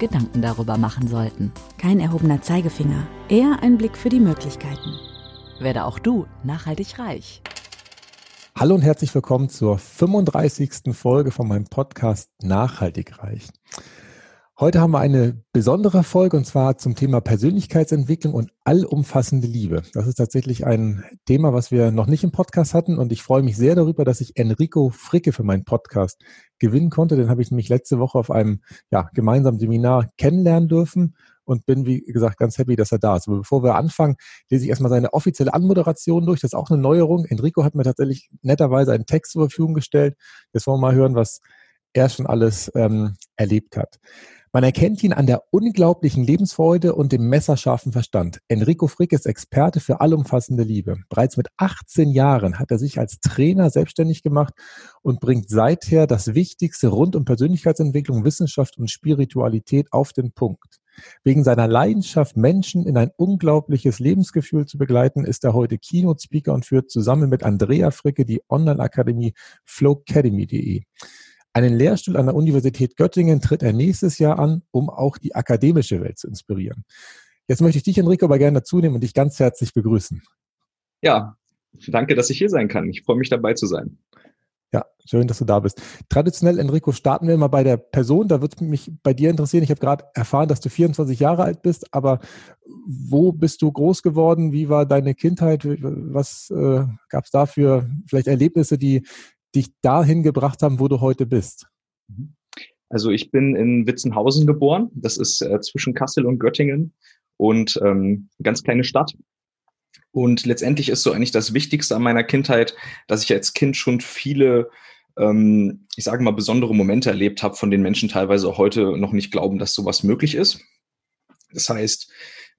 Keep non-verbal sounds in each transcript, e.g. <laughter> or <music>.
Gedanken darüber machen sollten. Kein erhobener Zeigefinger, eher ein Blick für die Möglichkeiten. Werde auch du nachhaltig reich. Hallo und herzlich willkommen zur 35. Folge von meinem Podcast Nachhaltig reich. Heute haben wir eine besondere Folge und zwar zum Thema Persönlichkeitsentwicklung und allumfassende Liebe. Das ist tatsächlich ein Thema, was wir noch nicht im Podcast hatten und ich freue mich sehr darüber, dass ich Enrico Fricke für meinen Podcast gewinnen konnte. Den habe ich nämlich letzte Woche auf einem ja, gemeinsamen Seminar kennenlernen dürfen und bin, wie gesagt, ganz happy, dass er da ist. Aber bevor wir anfangen, lese ich erstmal seine offizielle Anmoderation durch. Das ist auch eine Neuerung. Enrico hat mir tatsächlich netterweise einen Text zur Verfügung gestellt. Jetzt wollen wir mal hören, was er schon alles ähm, erlebt hat. Man erkennt ihn an der unglaublichen Lebensfreude und dem messerscharfen Verstand. Enrico Frick ist Experte für allumfassende Liebe. Bereits mit 18 Jahren hat er sich als Trainer selbstständig gemacht und bringt seither das Wichtigste rund um Persönlichkeitsentwicklung, Wissenschaft und Spiritualität auf den Punkt. Wegen seiner Leidenschaft, Menschen in ein unglaubliches Lebensgefühl zu begleiten, ist er heute Keynote-Speaker und führt zusammen mit Andrea Fricke die Online-Akademie flowcademy.de. Einen Lehrstuhl an der Universität Göttingen tritt er nächstes Jahr an, um auch die akademische Welt zu inspirieren. Jetzt möchte ich dich, Enrico, aber gerne dazu nehmen und dich ganz herzlich begrüßen. Ja, danke, dass ich hier sein kann. Ich freue mich dabei zu sein. Ja, schön, dass du da bist. Traditionell, Enrico, starten wir mal bei der Person. Da würde mich bei dir interessieren. Ich habe gerade erfahren, dass du 24 Jahre alt bist, aber wo bist du groß geworden? Wie war deine Kindheit? Was äh, gab es da für vielleicht Erlebnisse, die dich dahin gebracht haben, wo du heute bist? Also ich bin in Witzenhausen geboren. Das ist äh, zwischen Kassel und Göttingen und ähm, ganz kleine Stadt. Und letztendlich ist so eigentlich das Wichtigste an meiner Kindheit, dass ich als Kind schon viele, ähm, ich sage mal, besondere Momente erlebt habe, von denen Menschen teilweise auch heute noch nicht glauben, dass sowas möglich ist. Das heißt,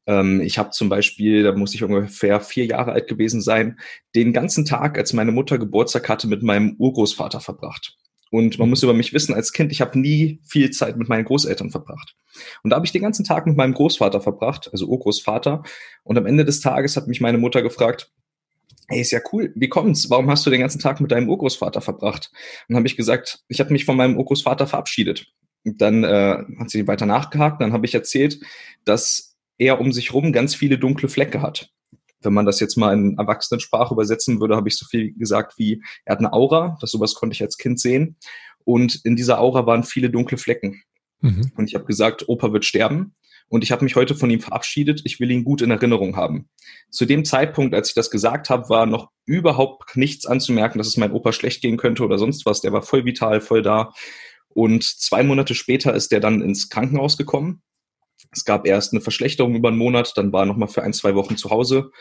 ich habe zum Beispiel, da muss ich ungefähr vier Jahre alt gewesen sein, den ganzen Tag, als meine Mutter Geburtstag hatte, mit meinem Urgroßvater verbracht. Und man muss über mich wissen, als Kind, ich habe nie viel Zeit mit meinen Großeltern verbracht. Und da habe ich den ganzen Tag mit meinem Großvater verbracht, also Urgroßvater. Und am Ende des Tages hat mich meine Mutter gefragt, hey, ist ja cool, wie kommt's? Warum hast du den ganzen Tag mit deinem Urgroßvater verbracht? Und habe ich gesagt, ich habe mich von meinem Urgroßvater verabschiedet. Und dann äh, hat sie weiter nachgehakt, dann habe ich erzählt, dass er um sich rum ganz viele dunkle Flecke hat. Wenn man das jetzt mal in Erwachsenensprache übersetzen würde, habe ich so viel gesagt wie, er hat eine Aura, das sowas konnte ich als Kind sehen. Und in dieser Aura waren viele dunkle Flecken. Mhm. Und ich habe gesagt, Opa wird sterben. Und ich habe mich heute von ihm verabschiedet. Ich will ihn gut in Erinnerung haben. Zu dem Zeitpunkt, als ich das gesagt habe, war noch überhaupt nichts anzumerken, dass es meinem Opa schlecht gehen könnte oder sonst was. Der war voll vital, voll da. Und zwei Monate später ist der dann ins Krankenhaus gekommen es gab erst eine Verschlechterung über einen Monat, dann war er nochmal für ein, zwei Wochen zu Hause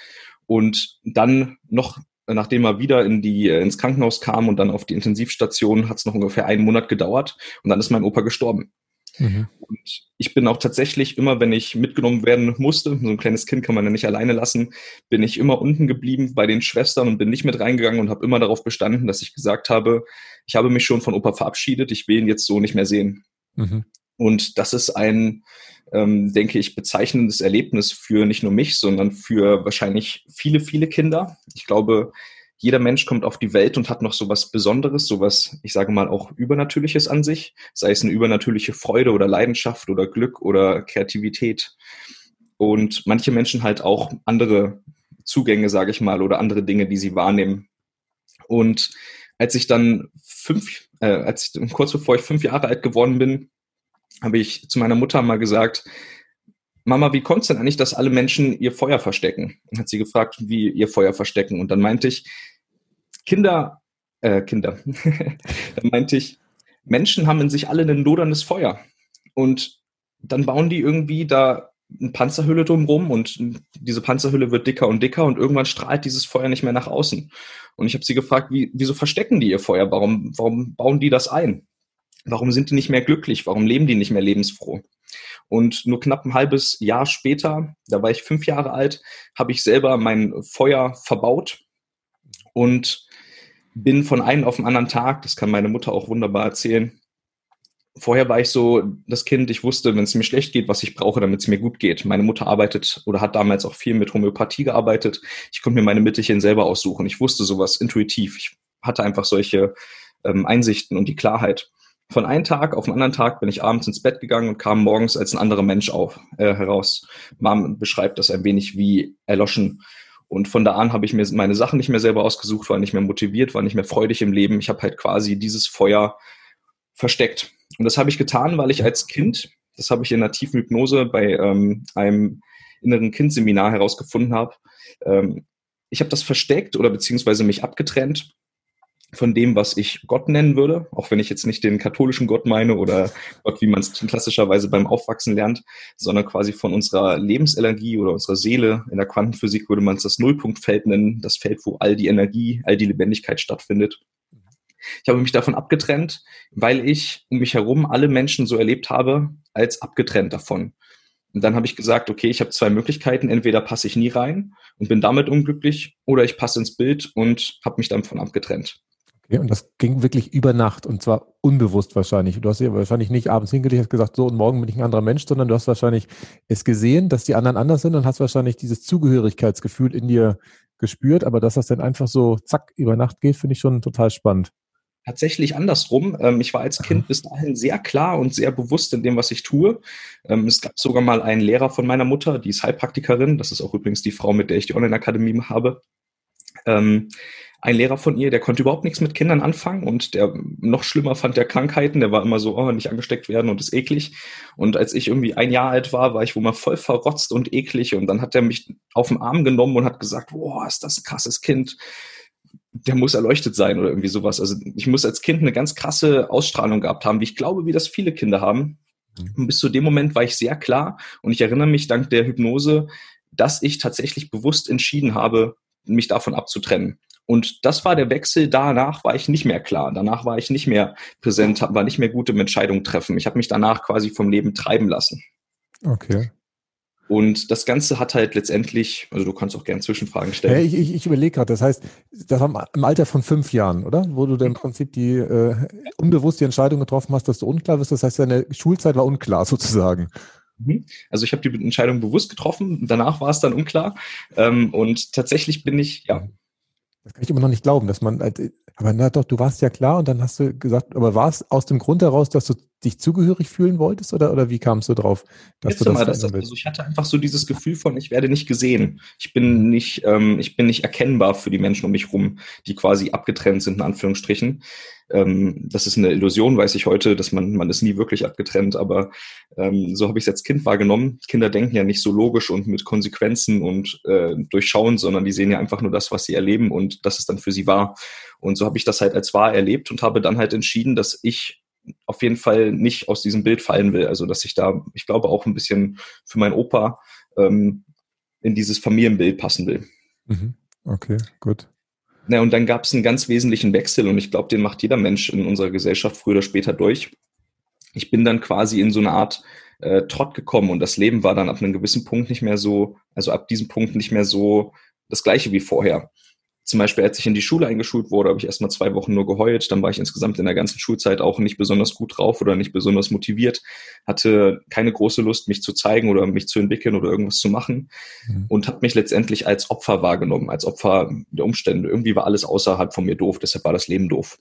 und dann noch, nachdem er wieder in die, äh, ins Krankenhaus kam und dann auf die Intensivstation, hat es noch ungefähr einen Monat gedauert und dann ist mein Opa gestorben. Mhm. Und ich bin auch tatsächlich immer, wenn ich mitgenommen werden musste, so ein kleines Kind kann man ja nicht alleine lassen, bin ich immer unten geblieben bei den Schwestern und bin nicht mit reingegangen und habe immer darauf bestanden, dass ich gesagt habe, ich habe mich schon von Opa verabschiedet, ich will ihn jetzt so nicht mehr sehen. Mhm. Und das ist ein, ähm, denke ich, bezeichnendes Erlebnis für nicht nur mich, sondern für wahrscheinlich viele, viele Kinder. Ich glaube, jeder Mensch kommt auf die Welt und hat noch so was Besonderes, so was, ich sage mal, auch Übernatürliches an sich, sei es eine übernatürliche Freude oder Leidenschaft oder Glück oder Kreativität. Und manche Menschen halt auch andere Zugänge, sage ich mal, oder andere Dinge, die sie wahrnehmen. Und als ich dann fünf, äh, als ich, kurz bevor ich fünf Jahre alt geworden bin, habe ich zu meiner Mutter mal gesagt, Mama, wie kommt es denn eigentlich, dass alle Menschen ihr Feuer verstecken? Und hat sie gefragt, wie ihr Feuer verstecken. Und dann meinte ich, Kinder, äh, Kinder, <laughs> dann meinte ich, Menschen haben in sich alle ein loderndes Feuer. Und dann bauen die irgendwie da eine Panzerhülle drumrum und diese Panzerhülle wird dicker und dicker und irgendwann strahlt dieses Feuer nicht mehr nach außen. Und ich habe sie gefragt, wie, wieso verstecken die ihr Feuer? Warum, warum bauen die das ein? Warum sind die nicht mehr glücklich? Warum leben die nicht mehr lebensfroh? Und nur knapp ein halbes Jahr später, da war ich fünf Jahre alt, habe ich selber mein Feuer verbaut und bin von einem auf den anderen Tag, das kann meine Mutter auch wunderbar erzählen, vorher war ich so das Kind, ich wusste, wenn es mir schlecht geht, was ich brauche, damit es mir gut geht. Meine Mutter arbeitet oder hat damals auch viel mit Homöopathie gearbeitet. Ich konnte mir meine Mittelchen selber aussuchen. Ich wusste sowas intuitiv. Ich hatte einfach solche ähm, Einsichten und die Klarheit. Von einem Tag auf den anderen Tag bin ich abends ins Bett gegangen und kam morgens als ein anderer Mensch auf, äh, heraus. Mom beschreibt das ein wenig wie erloschen. Und von da an habe ich mir meine Sachen nicht mehr selber ausgesucht, war nicht mehr motiviert, war nicht mehr freudig im Leben. Ich habe halt quasi dieses Feuer versteckt. Und das habe ich getan, weil ich als Kind, das habe ich in der tiefen Hypnose bei ähm, einem inneren Kindseminar herausgefunden habe, ähm, ich habe das versteckt oder beziehungsweise mich abgetrennt von dem, was ich Gott nennen würde, auch wenn ich jetzt nicht den katholischen Gott meine oder Gott, wie man es klassischerweise beim Aufwachsen lernt, sondern quasi von unserer Lebensenergie oder unserer Seele. In der Quantenphysik würde man es das Nullpunktfeld nennen, das Feld, wo all die Energie, all die Lebendigkeit stattfindet. Ich habe mich davon abgetrennt, weil ich um mich herum alle Menschen so erlebt habe, als abgetrennt davon. Und dann habe ich gesagt, okay, ich habe zwei Möglichkeiten. Entweder passe ich nie rein und bin damit unglücklich oder ich passe ins Bild und habe mich davon abgetrennt. Okay, und das ging wirklich über Nacht und zwar unbewusst wahrscheinlich. Du hast ja wahrscheinlich nicht abends hingelegt und gesagt, so und morgen bin ich ein anderer Mensch, sondern du hast wahrscheinlich es gesehen, dass die anderen anders sind und hast wahrscheinlich dieses Zugehörigkeitsgefühl in dir gespürt. Aber dass das dann einfach so zack über Nacht geht, finde ich schon total spannend tatsächlich andersrum. Ähm, ich war als Kind bis dahin sehr klar und sehr bewusst in dem, was ich tue. Ähm, es gab sogar mal einen Lehrer von meiner Mutter, die ist Heilpraktikerin. Das ist auch übrigens die Frau, mit der ich die Online-Akademie habe. Ähm, ein Lehrer von ihr, der konnte überhaupt nichts mit Kindern anfangen und der noch schlimmer fand der Krankheiten. Der war immer so, oh, nicht angesteckt werden und ist eklig. Und als ich irgendwie ein Jahr alt war, war ich wohl mal voll verrotzt und eklig. Und dann hat er mich auf den Arm genommen und hat gesagt, boah, ist das ein krasses Kind der muss erleuchtet sein oder irgendwie sowas. Also ich muss als Kind eine ganz krasse Ausstrahlung gehabt haben, wie ich glaube, wie das viele Kinder haben. Mhm. Und bis zu dem Moment war ich sehr klar und ich erinnere mich dank der Hypnose, dass ich tatsächlich bewusst entschieden habe, mich davon abzutrennen. Und das war der Wechsel. Danach war ich nicht mehr klar. Danach war ich nicht mehr präsent, war nicht mehr gut im Entscheidungen treffen. Ich habe mich danach quasi vom Leben treiben lassen. Okay. Und das Ganze hat halt letztendlich, also du kannst auch gerne Zwischenfragen stellen. Ich ich, ich überlege gerade, das heißt, das war im Alter von fünf Jahren, oder? Wo du dann im Prinzip die äh, unbewusst die Entscheidung getroffen hast, dass du unklar bist. Das heißt, deine Schulzeit war unklar <laughs> sozusagen. Mhm. Also ich habe die Entscheidung bewusst getroffen, danach war es dann unklar. Ähm, und tatsächlich bin ich, ja. Das kann ich immer noch nicht glauben, dass man, aber na doch, du warst ja klar und dann hast du gesagt, aber war es aus dem Grund heraus, dass du dich zugehörig fühlen wolltest oder, oder wie kamst du drauf? Dass Jetzt du das, das also ich hatte einfach so dieses Gefühl von, ich werde nicht gesehen. Ich bin nicht, ähm, ich bin nicht erkennbar für die Menschen um mich rum, die quasi abgetrennt sind, in Anführungsstrichen. Ähm, das ist eine Illusion, weiß ich heute, dass man, man ist nie wirklich abgetrennt, aber ähm, so habe ich es als Kind wahrgenommen. Kinder denken ja nicht so logisch und mit Konsequenzen und äh, durchschauen, sondern die sehen ja einfach nur das, was sie erleben und das ist dann für sie wahr. Und so habe ich das halt als wahr erlebt und habe dann halt entschieden, dass ich auf jeden Fall nicht aus diesem Bild fallen will. Also dass ich da, ich glaube, auch ein bisschen für meinen Opa ähm, in dieses Familienbild passen will. Mhm. Okay, gut. Na, und dann gab es einen ganz wesentlichen Wechsel und ich glaube, den macht jeder Mensch in unserer Gesellschaft früher oder später durch. Ich bin dann quasi in so eine Art äh, Trott gekommen und das Leben war dann ab einem gewissen Punkt nicht mehr so, also ab diesem Punkt nicht mehr so das gleiche wie vorher zum Beispiel, als ich in die Schule eingeschult wurde, habe ich erstmal zwei Wochen nur geheult. Dann war ich insgesamt in der ganzen Schulzeit auch nicht besonders gut drauf oder nicht besonders motiviert, hatte keine große Lust, mich zu zeigen oder mich zu entwickeln oder irgendwas zu machen mhm. und habe mich letztendlich als Opfer wahrgenommen, als Opfer der Umstände. Irgendwie war alles außerhalb von mir doof, deshalb war das Leben doof.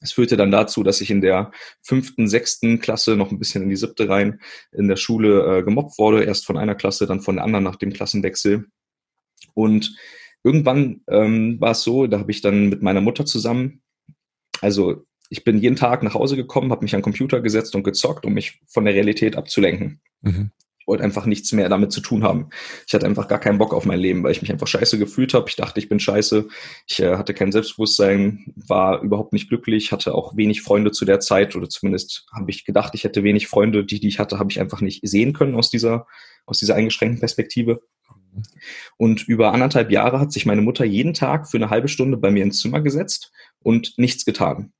Es führte dann dazu, dass ich in der fünften, sechsten Klasse noch ein bisschen in die siebte rein in der Schule äh, gemobbt wurde. Erst von einer Klasse, dann von der anderen nach dem Klassenwechsel. Und irgendwann ähm, war es so, da habe ich dann mit meiner Mutter zusammen, also ich bin jeden Tag nach Hause gekommen, habe mich an den Computer gesetzt und gezockt, um mich von der Realität abzulenken. Mhm. Ich wollte einfach nichts mehr damit zu tun haben. Ich hatte einfach gar keinen Bock auf mein Leben, weil ich mich einfach scheiße gefühlt habe. Ich dachte, ich bin scheiße. Ich äh, hatte kein Selbstbewusstsein, war überhaupt nicht glücklich, hatte auch wenig Freunde zu der Zeit oder zumindest habe ich gedacht, ich hätte wenig Freunde. Die, die ich hatte, habe ich einfach nicht sehen können aus dieser, aus dieser eingeschränkten Perspektive. Und über anderthalb Jahre hat sich meine Mutter jeden Tag für eine halbe Stunde bei mir ins Zimmer gesetzt und nichts getan.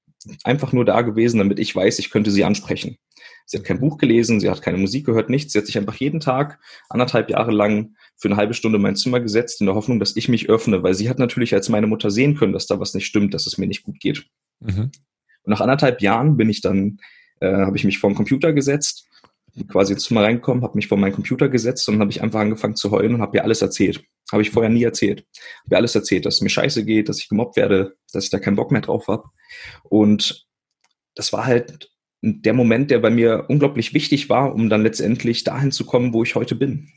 Einfach nur da gewesen, damit ich weiß, ich könnte sie ansprechen. Sie hat kein Buch gelesen, sie hat keine Musik gehört, nichts. Sie hat sich einfach jeden Tag anderthalb Jahre lang für eine halbe Stunde in mein Zimmer gesetzt, in der Hoffnung, dass ich mich öffne, weil sie hat natürlich als meine Mutter sehen können, dass da was nicht stimmt, dass es mir nicht gut geht. Mhm. Und nach anderthalb Jahren bin ich dann, äh, habe ich mich vor den Computer gesetzt, quasi ins Zimmer reingekommen, habe mich vor meinen Computer gesetzt und habe ich einfach angefangen zu heulen und habe ihr alles erzählt. Habe ich vorher nie erzählt. Habe ihr alles erzählt, dass es mir scheiße geht, dass ich gemobbt werde, dass ich da keinen Bock mehr drauf habe. Und das war halt der Moment, der bei mir unglaublich wichtig war, um dann letztendlich dahin zu kommen, wo ich heute bin.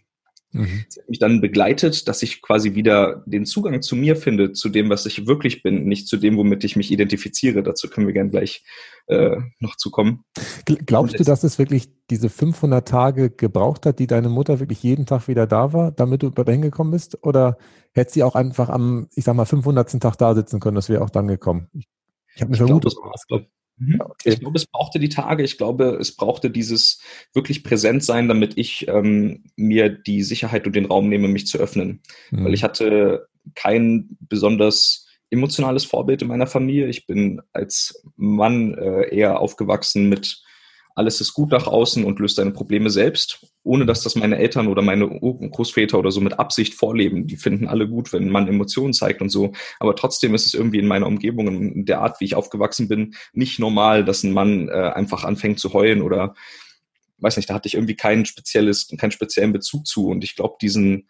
Mhm. Sie hat mich dann begleitet, dass ich quasi wieder den Zugang zu mir finde, zu dem, was ich wirklich bin, nicht zu dem, womit ich mich identifiziere. Dazu können wir gerne gleich äh, noch zukommen. Glaubst du, dass es wirklich diese 500 Tage gebraucht hat, die deine Mutter wirklich jeden Tag wieder da war, damit du dahin gekommen bist? Oder hätte sie auch einfach am, ich sag mal, 500. Tag da sitzen können, das wäre auch dann gekommen? Ich, ich habe eine Vermutung. Glaub, Mhm. Okay. Ich glaube, es brauchte die Tage, ich glaube, es brauchte dieses wirklich präsent sein, damit ich ähm, mir die Sicherheit und den Raum nehme, mich zu öffnen. Mhm. Weil ich hatte kein besonders emotionales Vorbild in meiner Familie. Ich bin als Mann äh, eher aufgewachsen mit alles ist gut nach außen und löst deine Probleme selbst, ohne dass das meine Eltern oder meine Großväter oder so mit Absicht vorleben. Die finden alle gut, wenn man Emotionen zeigt und so. Aber trotzdem ist es irgendwie in meiner Umgebung, in der Art, wie ich aufgewachsen bin, nicht normal, dass ein Mann äh, einfach anfängt zu heulen oder weiß nicht, da hatte ich irgendwie kein spezielles, keinen speziellen Bezug zu. Und ich glaube, diesen,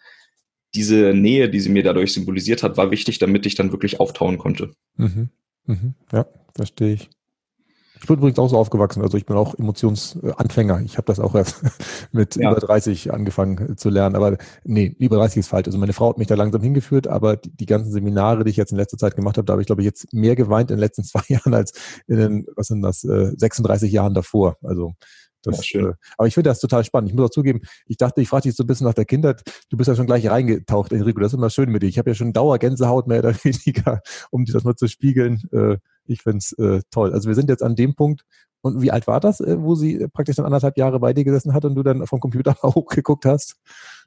diese Nähe, die sie mir dadurch symbolisiert hat, war wichtig, damit ich dann wirklich auftauen konnte. Mhm. Mhm. Ja, verstehe ich. Ich bin übrigens auch so aufgewachsen, also ich bin auch Emotionsanfänger. Ich habe das auch erst <laughs> mit ja. über 30 angefangen zu lernen, aber nee, über 30 ist falsch. Also meine Frau hat mich da langsam hingeführt, aber die, die ganzen Seminare, die ich jetzt in letzter Zeit gemacht habe, da habe ich glaube ich jetzt mehr geweint in den letzten <laughs> zwei Jahren als in den, was sind das, 36 äh, Jahren davor. Also das, ja, schön. Äh, aber ich finde das total spannend. Ich muss auch zugeben, ich dachte, ich frage dich so ein bisschen nach der Kindheit. Du bist ja schon gleich reingetaucht, Enrico. Das ist immer schön mit dir. Ich habe ja schon Dauergänsehaut mehr oder <laughs> weniger, um dir das mal zu spiegeln. Äh, ich finde es äh, toll. Also wir sind jetzt an dem Punkt. Und wie alt war das, wo sie praktisch dann anderthalb Jahre bei dir gesessen hat und du dann vom Computer <laughs> hochgeguckt hast?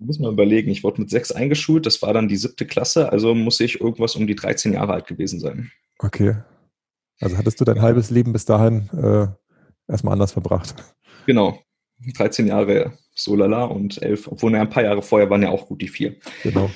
Muss man überlegen. Ich wurde mit sechs eingeschult. Das war dann die siebte Klasse. Also muss ich irgendwas um die 13 Jahre alt gewesen sein. Okay. Also hattest du dein halbes Leben bis dahin äh, erstmal anders verbracht? Genau. 13 Jahre so lala und elf, obwohl ja ein paar Jahre vorher waren ja auch gut die vier. Genau.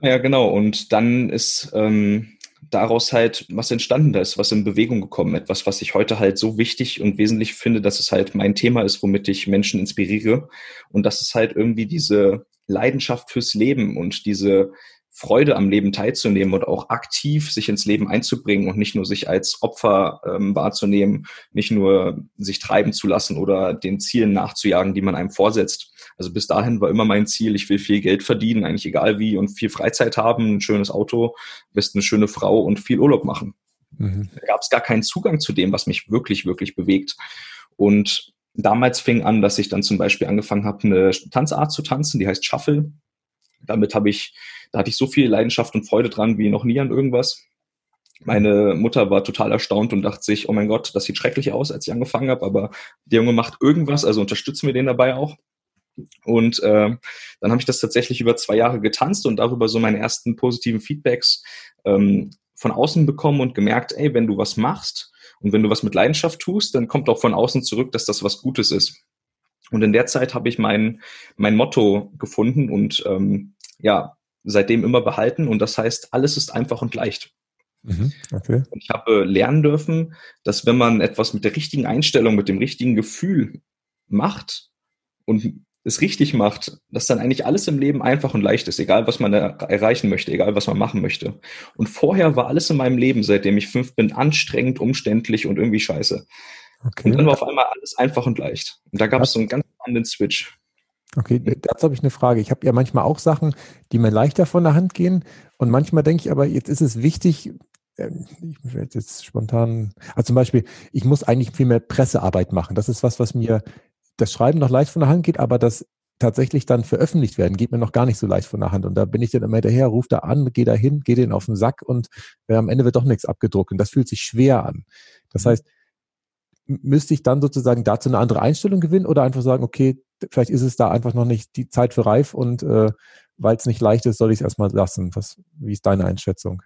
Ja, genau. Und dann ist ähm, daraus halt was entstanden ist, was in Bewegung gekommen, etwas, was ich heute halt so wichtig und wesentlich finde, dass es halt mein Thema ist, womit ich Menschen inspiriere. Und das ist halt irgendwie diese Leidenschaft fürs Leben und diese Freude am Leben teilzunehmen und auch aktiv sich ins Leben einzubringen und nicht nur sich als Opfer ähm, wahrzunehmen, nicht nur sich treiben zu lassen oder den Zielen nachzujagen, die man einem vorsetzt. Also bis dahin war immer mein Ziel, ich will viel Geld verdienen, eigentlich egal wie, und viel Freizeit haben, ein schönes Auto, best eine schöne Frau und viel Urlaub machen. Mhm. Da gab es gar keinen Zugang zu dem, was mich wirklich, wirklich bewegt. Und damals fing an, dass ich dann zum Beispiel angefangen habe, eine Tanzart zu tanzen, die heißt Shuffle. Damit habe ich da hatte ich so viel Leidenschaft und Freude dran wie noch nie an irgendwas. Meine Mutter war total erstaunt und dachte sich, oh mein Gott, das sieht schrecklich aus, als ich angefangen habe, aber der Junge macht irgendwas, also unterstützen wir den dabei auch. Und äh, dann habe ich das tatsächlich über zwei Jahre getanzt und darüber so meine ersten positiven Feedbacks ähm, von außen bekommen und gemerkt, ey, wenn du was machst und wenn du was mit Leidenschaft tust, dann kommt auch von außen zurück, dass das was Gutes ist. Und in der Zeit habe ich mein, mein Motto gefunden und ähm, ja, seitdem immer behalten und das heißt, alles ist einfach und leicht. Mhm, okay. Und ich habe lernen dürfen, dass wenn man etwas mit der richtigen Einstellung, mit dem richtigen Gefühl macht und es richtig macht, dass dann eigentlich alles im Leben einfach und leicht ist, egal was man er erreichen möchte, egal was man machen möchte. Und vorher war alles in meinem Leben, seitdem ich fünf bin, anstrengend, umständlich und irgendwie scheiße. Okay. Und dann war auf einmal alles einfach und leicht. Und da gab es so einen ganz spannenden Switch. Okay, dazu habe ich eine Frage. Ich habe ja manchmal auch Sachen, die mir leichter von der Hand gehen. Und manchmal denke ich aber, jetzt ist es wichtig, ähm, ich werde jetzt spontan, also zum Beispiel, ich muss eigentlich viel mehr Pressearbeit machen. Das ist was, was mir das Schreiben noch leicht von der Hand geht, aber das tatsächlich dann veröffentlicht werden, geht mir noch gar nicht so leicht von der Hand. Und da bin ich dann immer hinterher, rufe da an, gehe da hin, gehe den auf den Sack und äh, am Ende wird doch nichts abgedruckt. Und das fühlt sich schwer an. Das mhm. heißt, müsste ich dann sozusagen dazu eine andere Einstellung gewinnen oder einfach sagen, okay, vielleicht ist es da einfach noch nicht die Zeit für reif und äh, weil es nicht leicht ist, soll ich es erstmal lassen. Was, wie ist deine Einschätzung?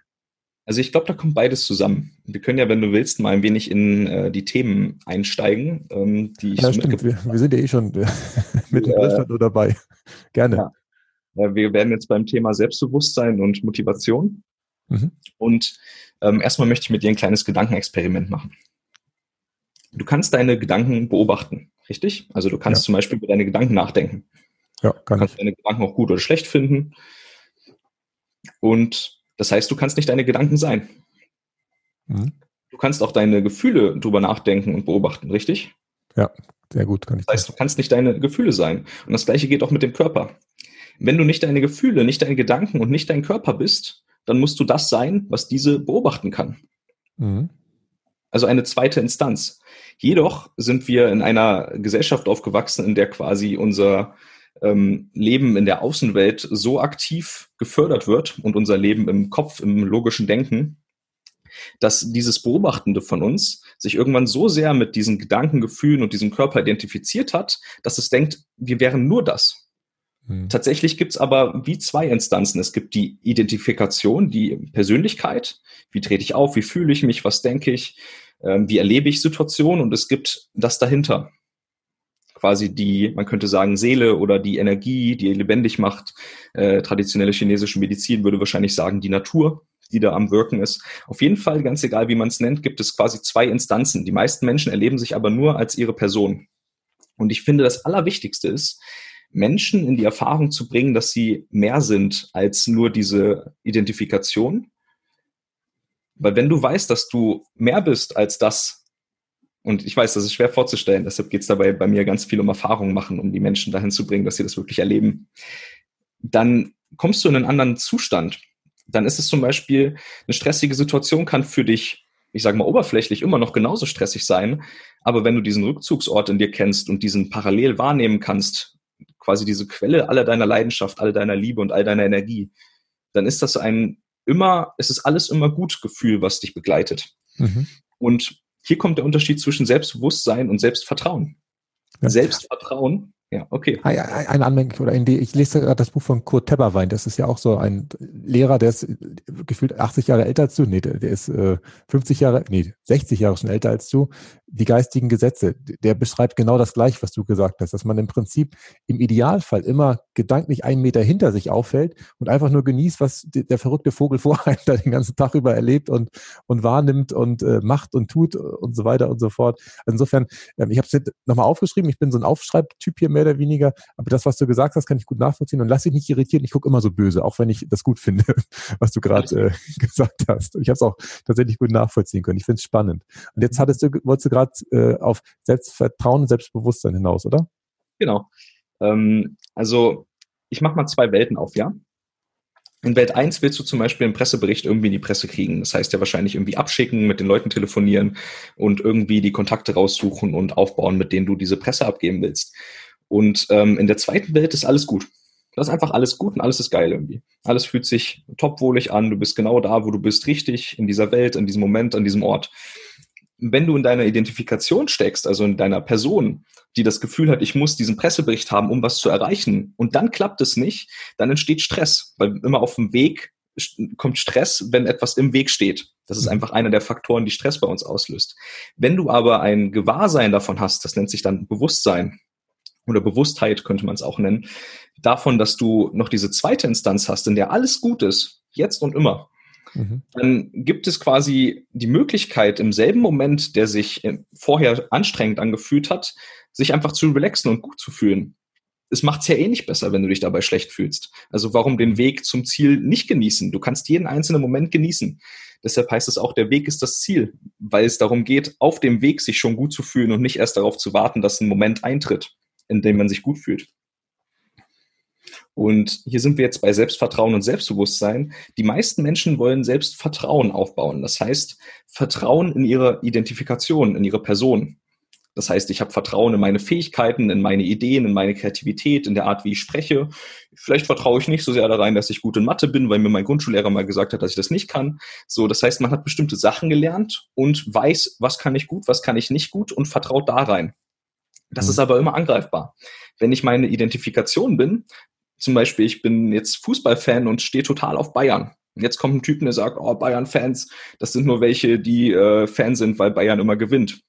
Also ich glaube, da kommt beides zusammen. Wir können ja, wenn du willst, mal ein wenig in äh, die Themen einsteigen, ähm, die ich ja, so stimmt. Wir, wir, sind ja eh schon äh, <laughs> mit dem äh, nur dabei. Gerne. Ja. Wir werden jetzt beim Thema Selbstbewusstsein und Motivation. Mhm. Und ähm, erstmal möchte ich mit dir ein kleines Gedankenexperiment machen. Du kannst deine Gedanken beobachten, richtig? Also du kannst ja. zum Beispiel über deine Gedanken nachdenken. Ja, kann du kannst ich. deine Gedanken auch gut oder schlecht finden. Und das heißt, du kannst nicht deine Gedanken sein. Mhm. Du kannst auch deine Gefühle drüber nachdenken und beobachten, richtig? Ja, sehr gut kann ich. Das heißt, du kannst nicht deine Gefühle sein. Und das gleiche geht auch mit dem Körper. Wenn du nicht deine Gefühle, nicht deine Gedanken und nicht dein Körper bist, dann musst du das sein, was diese beobachten kann. Mhm. Also eine zweite Instanz. Jedoch sind wir in einer Gesellschaft aufgewachsen, in der quasi unser ähm, Leben in der Außenwelt so aktiv gefördert wird und unser Leben im Kopf, im logischen Denken, dass dieses Beobachtende von uns sich irgendwann so sehr mit diesen Gedanken, Gefühlen und diesem Körper identifiziert hat, dass es denkt, wir wären nur das. Mhm. Tatsächlich gibt es aber wie zwei Instanzen. Es gibt die Identifikation, die Persönlichkeit, wie trete ich auf, wie fühle ich mich, was denke ich, äh, wie erlebe ich Situationen und es gibt das dahinter quasi die, man könnte sagen, Seele oder die Energie, die lebendig macht. Äh, traditionelle chinesische Medizin würde wahrscheinlich sagen, die Natur, die da am Wirken ist. Auf jeden Fall, ganz egal, wie man es nennt, gibt es quasi zwei Instanzen. Die meisten Menschen erleben sich aber nur als ihre Person. Und ich finde, das Allerwichtigste ist, Menschen in die Erfahrung zu bringen, dass sie mehr sind als nur diese Identifikation. Weil wenn du weißt, dass du mehr bist als das, und ich weiß, das ist schwer vorzustellen, deshalb geht es dabei bei mir ganz viel um Erfahrung machen, um die Menschen dahin zu bringen, dass sie das wirklich erleben. Dann kommst du in einen anderen Zustand. Dann ist es zum Beispiel, eine stressige Situation kann für dich, ich sage mal oberflächlich, immer noch genauso stressig sein. Aber wenn du diesen Rückzugsort in dir kennst und diesen parallel wahrnehmen kannst, quasi diese Quelle aller deiner Leidenschaft, all deiner Liebe und all deiner Energie, dann ist das ein immer, es ist alles immer gut Gefühl, was dich begleitet. Mhm. Und hier kommt der Unterschied zwischen Selbstbewusstsein und Selbstvertrauen. Ja. Selbstvertrauen ja, okay. Eine Anmerkung oder Idee. Ich lese gerade das Buch von Kurt Tepperwein. Das ist ja auch so ein Lehrer, der ist äh, gefühlt 80 Jahre älter als du. Nee, der, ist äh, 50 Jahre, nee, 60 Jahre schon älter als du. Die geistigen Gesetze. Der beschreibt genau das gleiche, was du gesagt hast, dass man im Prinzip im Idealfall immer gedanklich einen Meter hinter sich auffällt und einfach nur genießt, was der verrückte Vogel <laughs> vor einem da den ganzen Tag über erlebt und, und wahrnimmt und äh, macht und tut und so weiter und so fort. Also insofern, ähm, ich habe es nochmal aufgeschrieben. Ich bin so ein Aufschreibtyp hier mehr oder weniger. Aber das, was du gesagt hast, kann ich gut nachvollziehen und lass dich nicht irritieren. Ich gucke immer so böse, auch wenn ich das gut finde, <laughs> was du gerade äh, <laughs> gesagt hast. Ich habe es auch tatsächlich gut nachvollziehen können. Ich finde es spannend. Und jetzt hattest du, wolltest du gerade äh, auf Selbstvertrauen und Selbstbewusstsein hinaus, oder? Genau. Ähm, also ich mache mal zwei Welten auf, ja. In Welt 1 willst du zum Beispiel einen Pressebericht irgendwie in die Presse kriegen. Das heißt ja wahrscheinlich irgendwie abschicken, mit den Leuten telefonieren und irgendwie die Kontakte raussuchen und aufbauen, mit denen du diese Presse abgeben willst. Und ähm, in der zweiten Welt ist alles gut. Das ist einfach alles gut und alles ist geil irgendwie. Alles fühlt sich topwohlig an. Du bist genau da, wo du bist, richtig in dieser Welt, in diesem Moment, an diesem Ort. Wenn du in deiner Identifikation steckst, also in deiner Person, die das Gefühl hat, ich muss diesen Pressebericht haben, um was zu erreichen, und dann klappt es nicht, dann entsteht Stress, weil immer auf dem Weg kommt Stress, wenn etwas im Weg steht. Das ist mhm. einfach einer der Faktoren, die Stress bei uns auslöst. Wenn du aber ein Gewahrsein davon hast, das nennt sich dann Bewusstsein, oder Bewusstheit könnte man es auch nennen, davon, dass du noch diese zweite Instanz hast, in der alles gut ist, jetzt und immer, mhm. dann gibt es quasi die Möglichkeit, im selben Moment, der sich äh, vorher anstrengend angefühlt hat, sich einfach zu relaxen und gut zu fühlen. Es macht es ja eh nicht besser, wenn du dich dabei schlecht fühlst. Also warum den Weg zum Ziel nicht genießen? Du kannst jeden einzelnen Moment genießen. Deshalb heißt es auch, der Weg ist das Ziel, weil es darum geht, auf dem Weg sich schon gut zu fühlen und nicht erst darauf zu warten, dass ein Moment eintritt in dem man sich gut fühlt. Und hier sind wir jetzt bei Selbstvertrauen und Selbstbewusstsein. Die meisten Menschen wollen Selbstvertrauen aufbauen. Das heißt, Vertrauen in ihre Identifikation, in ihre Person. Das heißt, ich habe Vertrauen in meine Fähigkeiten, in meine Ideen, in meine Kreativität, in der Art, wie ich spreche. Vielleicht vertraue ich nicht so sehr da rein, dass ich gut in Mathe bin, weil mir mein Grundschullehrer mal gesagt hat, dass ich das nicht kann. So, das heißt, man hat bestimmte Sachen gelernt und weiß, was kann ich gut, was kann ich nicht gut und vertraut da rein. Das mhm. ist aber immer angreifbar. Wenn ich meine Identifikation bin, zum Beispiel, ich bin jetzt Fußballfan und stehe total auf Bayern. Und jetzt kommt ein Typ, der sagt, oh, Bayern-Fans, das sind nur welche, die äh, Fan sind, weil Bayern immer gewinnt.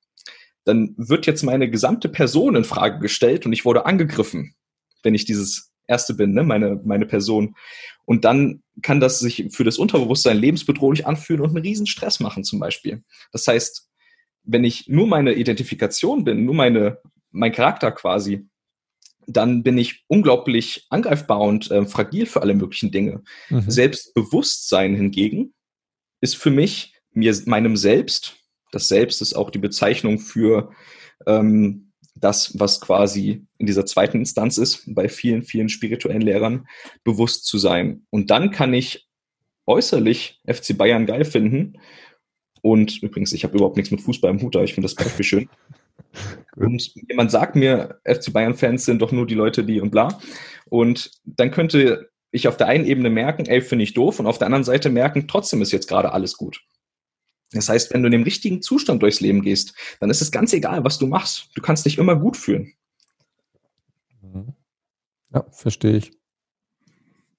Dann wird jetzt meine gesamte Person in Frage gestellt und ich wurde angegriffen, wenn ich dieses Erste bin, ne? meine, meine Person. Und dann kann das sich für das Unterbewusstsein lebensbedrohlich anfühlen und einen riesen Stress machen zum Beispiel. Das heißt, wenn ich nur meine Identifikation bin, nur meine, mein Charakter quasi, dann bin ich unglaublich angreifbar und äh, fragil für alle möglichen Dinge. Mhm. Selbstbewusstsein hingegen ist für mich mir meinem Selbst, das Selbst ist auch die Bezeichnung für ähm, das, was quasi in dieser zweiten Instanz ist, bei vielen, vielen spirituellen Lehrern, bewusst zu sein. Und dann kann ich äußerlich FC Bayern geil finden. Und übrigens, ich habe überhaupt nichts mit Fußball im Hut, aber ich finde das Beispiel schön. <laughs> Und jemand sagt mir, FC Bayern-Fans sind doch nur die Leute, die und bla. Und dann könnte ich auf der einen Ebene merken, ey, finde ich doof, und auf der anderen Seite merken, trotzdem ist jetzt gerade alles gut. Das heißt, wenn du in dem richtigen Zustand durchs Leben gehst, dann ist es ganz egal, was du machst. Du kannst dich immer gut fühlen. Mhm. Ja, verstehe ich.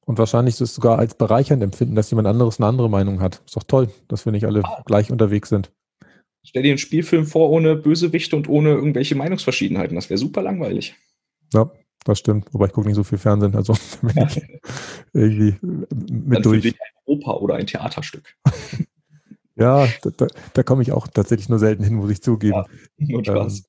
Und wahrscheinlich ist es sogar als bereichernd empfinden, dass jemand anderes eine andere Meinung hat. Ist doch toll, dass wir nicht alle ah. gleich unterwegs sind. Stell dir einen Spielfilm vor ohne Bösewichte und ohne irgendwelche Meinungsverschiedenheiten. Das wäre super langweilig. Ja, das stimmt. Wobei ich gucke nicht so viel Fernsehen, also <laughs> bin ich irgendwie mit Dann durch. Ein Oper oder ein Theaterstück. <laughs> ja, da, da, da komme ich auch tatsächlich nur selten hin, muss ich zugeben. Ja, nur Spaß.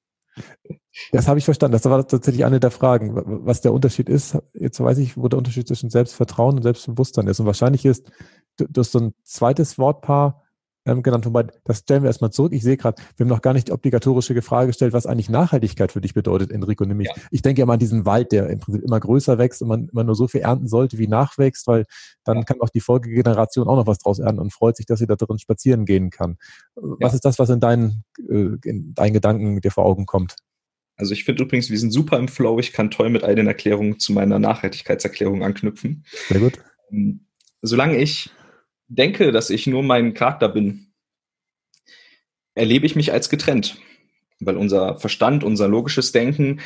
Ähm, das habe ich verstanden. Das war tatsächlich eine der Fragen, was der Unterschied ist. Jetzt weiß ich, wo der Unterschied zwischen Selbstvertrauen und Selbstbewusstsein ist. Und wahrscheinlich ist, du hast so ein zweites Wortpaar ähm, genannt. Wobei, das stellen wir erstmal zurück. Ich sehe gerade, wir haben noch gar nicht die obligatorische Frage gestellt, was eigentlich Nachhaltigkeit für dich bedeutet, Enrico. Nämlich, ja. ich denke immer an diesen Wald, der im Prinzip immer größer wächst und man immer nur so viel ernten sollte, wie nachwächst, weil dann ja. kann auch die Folgegeneration auch noch was draus ernten und freut sich, dass sie da drin spazieren gehen kann. Was ja. ist das, was in deinen, äh, in deinen Gedanken dir vor Augen kommt? Also ich finde übrigens, wir sind super im Flow. Ich kann toll mit all den Erklärungen zu meiner Nachhaltigkeitserklärung anknüpfen. Sehr gut. Ähm, solange ich denke, dass ich nur mein Charakter bin, erlebe ich mich als getrennt. Weil unser Verstand, unser logisches Denken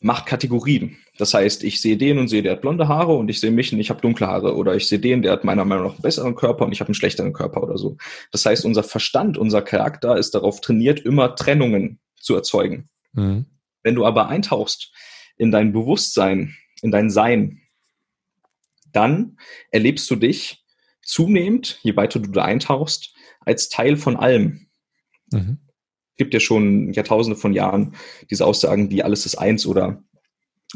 macht Kategorien. Das heißt, ich sehe den und sehe, der hat blonde Haare und ich sehe mich und ich habe dunkle Haare. Oder ich sehe den, der hat meiner Meinung nach einen besseren Körper und ich habe einen schlechteren Körper oder so. Das heißt, unser Verstand, unser Charakter ist darauf trainiert, immer Trennungen zu erzeugen. Mhm. Wenn du aber eintauchst in dein Bewusstsein, in dein Sein, dann erlebst du dich zunehmend, je weiter du da eintauchst, als Teil von allem. Mhm. Es gibt ja schon Jahrtausende von Jahren diese Aussagen, die alles ist eins oder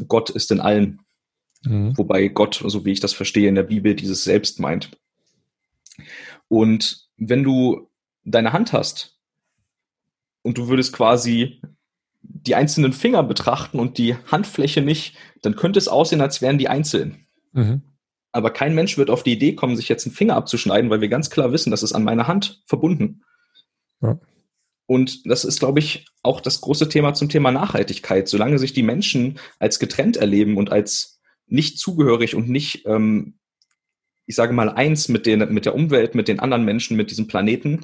Gott ist in allen. Mhm. Wobei Gott, so wie ich das verstehe, in der Bibel dieses Selbst meint. Und wenn du deine Hand hast und du würdest quasi die einzelnen Finger betrachten und die Handfläche nicht, dann könnte es aussehen, als wären die einzeln. Mhm. Aber kein Mensch wird auf die Idee kommen, sich jetzt einen Finger abzuschneiden, weil wir ganz klar wissen, das ist an meiner Hand verbunden. Ja. Und das ist, glaube ich, auch das große Thema zum Thema Nachhaltigkeit. Solange sich die Menschen als getrennt erleben und als nicht zugehörig und nicht, ähm, ich sage mal, eins mit, den, mit der Umwelt, mit den anderen Menschen, mit diesem Planeten,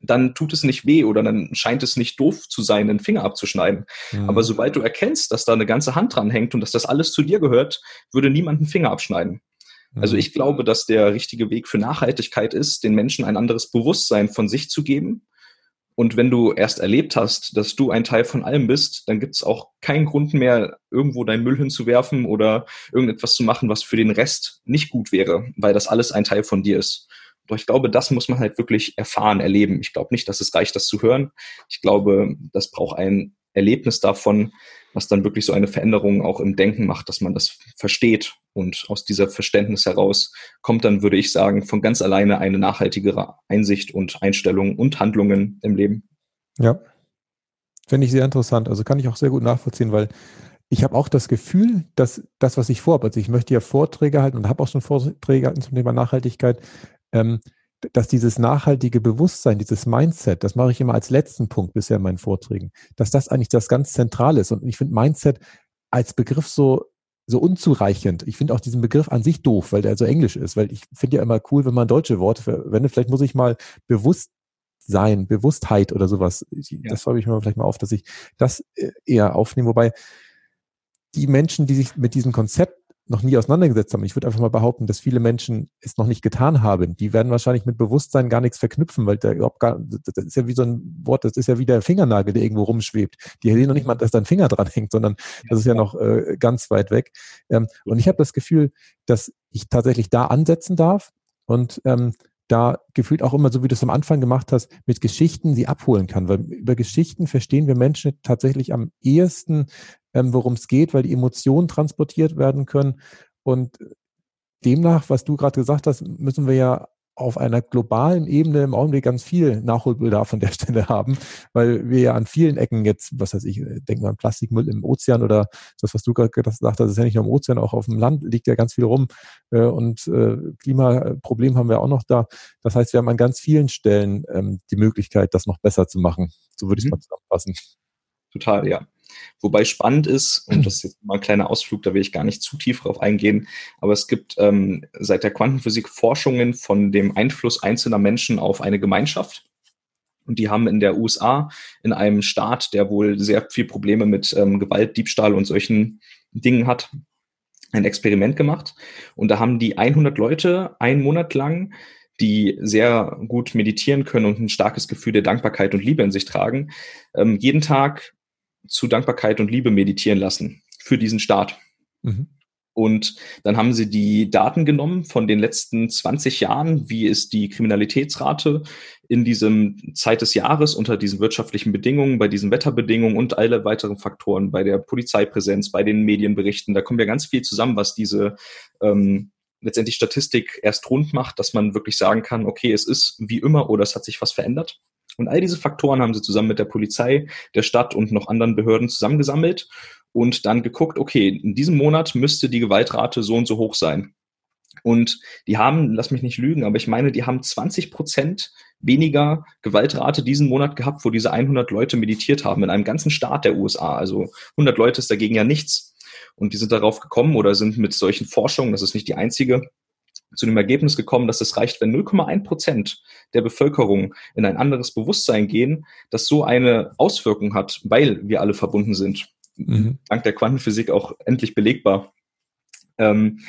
dann tut es nicht weh oder dann scheint es nicht doof zu sein, den Finger abzuschneiden. Mhm. Aber sobald du erkennst, dass da eine ganze Hand dran hängt und dass das alles zu dir gehört, würde niemand einen Finger abschneiden. Mhm. Also ich glaube, dass der richtige Weg für Nachhaltigkeit ist, den Menschen ein anderes Bewusstsein von sich zu geben. Und wenn du erst erlebt hast, dass du ein Teil von allem bist, dann gibt es auch keinen Grund mehr, irgendwo deinen Müll hinzuwerfen oder irgendetwas zu machen, was für den Rest nicht gut wäre, weil das alles ein Teil von dir ist. Doch ich glaube, das muss man halt wirklich erfahren, erleben. Ich glaube nicht, dass es reicht, das zu hören. Ich glaube, das braucht ein Erlebnis davon, was dann wirklich so eine Veränderung auch im Denken macht, dass man das versteht. Und aus dieser Verständnis heraus kommt dann, würde ich sagen, von ganz alleine eine nachhaltigere Einsicht und Einstellung und Handlungen im Leben. Ja, finde ich sehr interessant. Also kann ich auch sehr gut nachvollziehen, weil ich habe auch das Gefühl, dass das, was ich vorhabe, also ich möchte ja Vorträge halten und habe auch schon Vorträge halten zum Thema Nachhaltigkeit, ähm, dass dieses nachhaltige Bewusstsein, dieses Mindset, das mache ich immer als letzten Punkt bisher in meinen Vorträgen, dass das eigentlich das ganz Zentrale ist. Und ich finde Mindset als Begriff so, so unzureichend. Ich finde auch diesen Begriff an sich doof, weil der so englisch ist, weil ich finde ja immer cool, wenn man deutsche Worte verwendet. Vielleicht muss ich mal bewusst sein, Bewusstheit oder sowas. Ja. Das schreibe ich mir vielleicht mal auf, dass ich das äh, eher aufnehme. Wobei die Menschen, die sich mit diesem Konzept noch nie auseinandergesetzt haben. Ich würde einfach mal behaupten, dass viele Menschen es noch nicht getan haben. Die werden wahrscheinlich mit Bewusstsein gar nichts verknüpfen, weil der überhaupt gar, das ist ja wie so ein Wort, das ist ja wie der Fingernagel, der irgendwo rumschwebt. Die sehen noch nicht mal, dass da ein Finger dran hängt, sondern das ist ja noch äh, ganz weit weg. Ähm, und ich habe das Gefühl, dass ich tatsächlich da ansetzen darf und ähm, da gefühlt auch immer, so wie du es am Anfang gemacht hast, mit Geschichten sie abholen kann. Weil über Geschichten verstehen wir Menschen tatsächlich am ehesten, ähm, worum es geht, weil die Emotionen transportiert werden können. Und demnach, was du gerade gesagt hast, müssen wir ja auf einer globalen Ebene im Augenblick ganz viel Nachholbedarf von der <laughs> Stelle haben, weil wir ja an vielen Ecken jetzt, was weiß ich, denken wir an Plastikmüll im Ozean oder das, was du gerade gesagt hast, ist ja nicht nur im Ozean, auch auf dem Land liegt ja ganz viel rum äh, und äh, Klimaproblem haben wir auch noch da. Das heißt, wir haben an ganz vielen Stellen ähm, die Möglichkeit, das noch besser zu machen. So würde ich es mhm. mal zusammenfassen. Total, ja. Wobei spannend ist, und das ist jetzt mal ein kleiner Ausflug, da will ich gar nicht zu tief drauf eingehen, aber es gibt ähm, seit der Quantenphysik Forschungen von dem Einfluss einzelner Menschen auf eine Gemeinschaft. Und die haben in der USA, in einem Staat, der wohl sehr viel Probleme mit ähm, Gewalt, Diebstahl und solchen Dingen hat, ein Experiment gemacht. Und da haben die 100 Leute einen Monat lang die sehr gut meditieren können und ein starkes Gefühl der Dankbarkeit und Liebe in sich tragen, ähm, jeden Tag zu Dankbarkeit und Liebe meditieren lassen für diesen Staat. Mhm. Und dann haben sie die Daten genommen von den letzten 20 Jahren, wie ist die Kriminalitätsrate in diesem Zeit des Jahres unter diesen wirtschaftlichen Bedingungen, bei diesen Wetterbedingungen und alle weiteren Faktoren, bei der Polizeipräsenz, bei den Medienberichten. Da kommen ja ganz viel zusammen, was diese ähm, letztendlich Statistik erst rund macht, dass man wirklich sagen kann, okay, es ist wie immer oder es hat sich was verändert. Und all diese Faktoren haben sie zusammen mit der Polizei, der Stadt und noch anderen Behörden zusammengesammelt und dann geguckt, okay, in diesem Monat müsste die Gewaltrate so und so hoch sein. Und die haben, lass mich nicht lügen, aber ich meine, die haben 20 Prozent weniger Gewaltrate diesen Monat gehabt, wo diese 100 Leute meditiert haben in einem ganzen Staat der USA. Also 100 Leute ist dagegen ja nichts. Und die sind darauf gekommen oder sind mit solchen Forschungen, das ist nicht die einzige, zu dem Ergebnis gekommen, dass es reicht, wenn 0,1 Prozent der Bevölkerung in ein anderes Bewusstsein gehen, das so eine Auswirkung hat, weil wir alle verbunden sind. Mhm. Dank der Quantenphysik auch endlich belegbar. Ähm,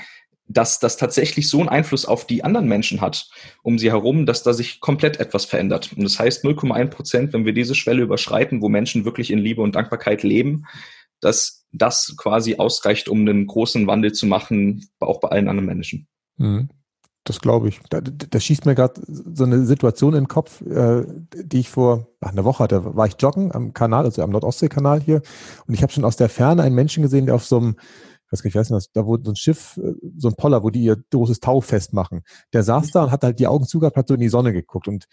dass das tatsächlich so einen Einfluss auf die anderen Menschen hat um sie herum, dass da sich komplett etwas verändert. Und das heißt 0,1 Prozent, wenn wir diese Schwelle überschreiten, wo Menschen wirklich in Liebe und Dankbarkeit leben, dass das quasi ausreicht, um einen großen Wandel zu machen, auch bei allen anderen Menschen. Mhm. Das glaube ich. Da, da, schießt mir gerade so eine Situation in den Kopf, äh, die ich vor ach, einer Woche hatte. War ich joggen am Kanal, also am Nordostseekanal hier, und ich habe schon aus der Ferne einen Menschen gesehen, der auf so einem, ich weiß gar nicht, weiß nicht, da wo so ein Schiff, äh, so ein Poller, wo die ihr großes Tau festmachen. Der saß da und hat halt die Augen zugehabt, hat so in die Sonne geguckt und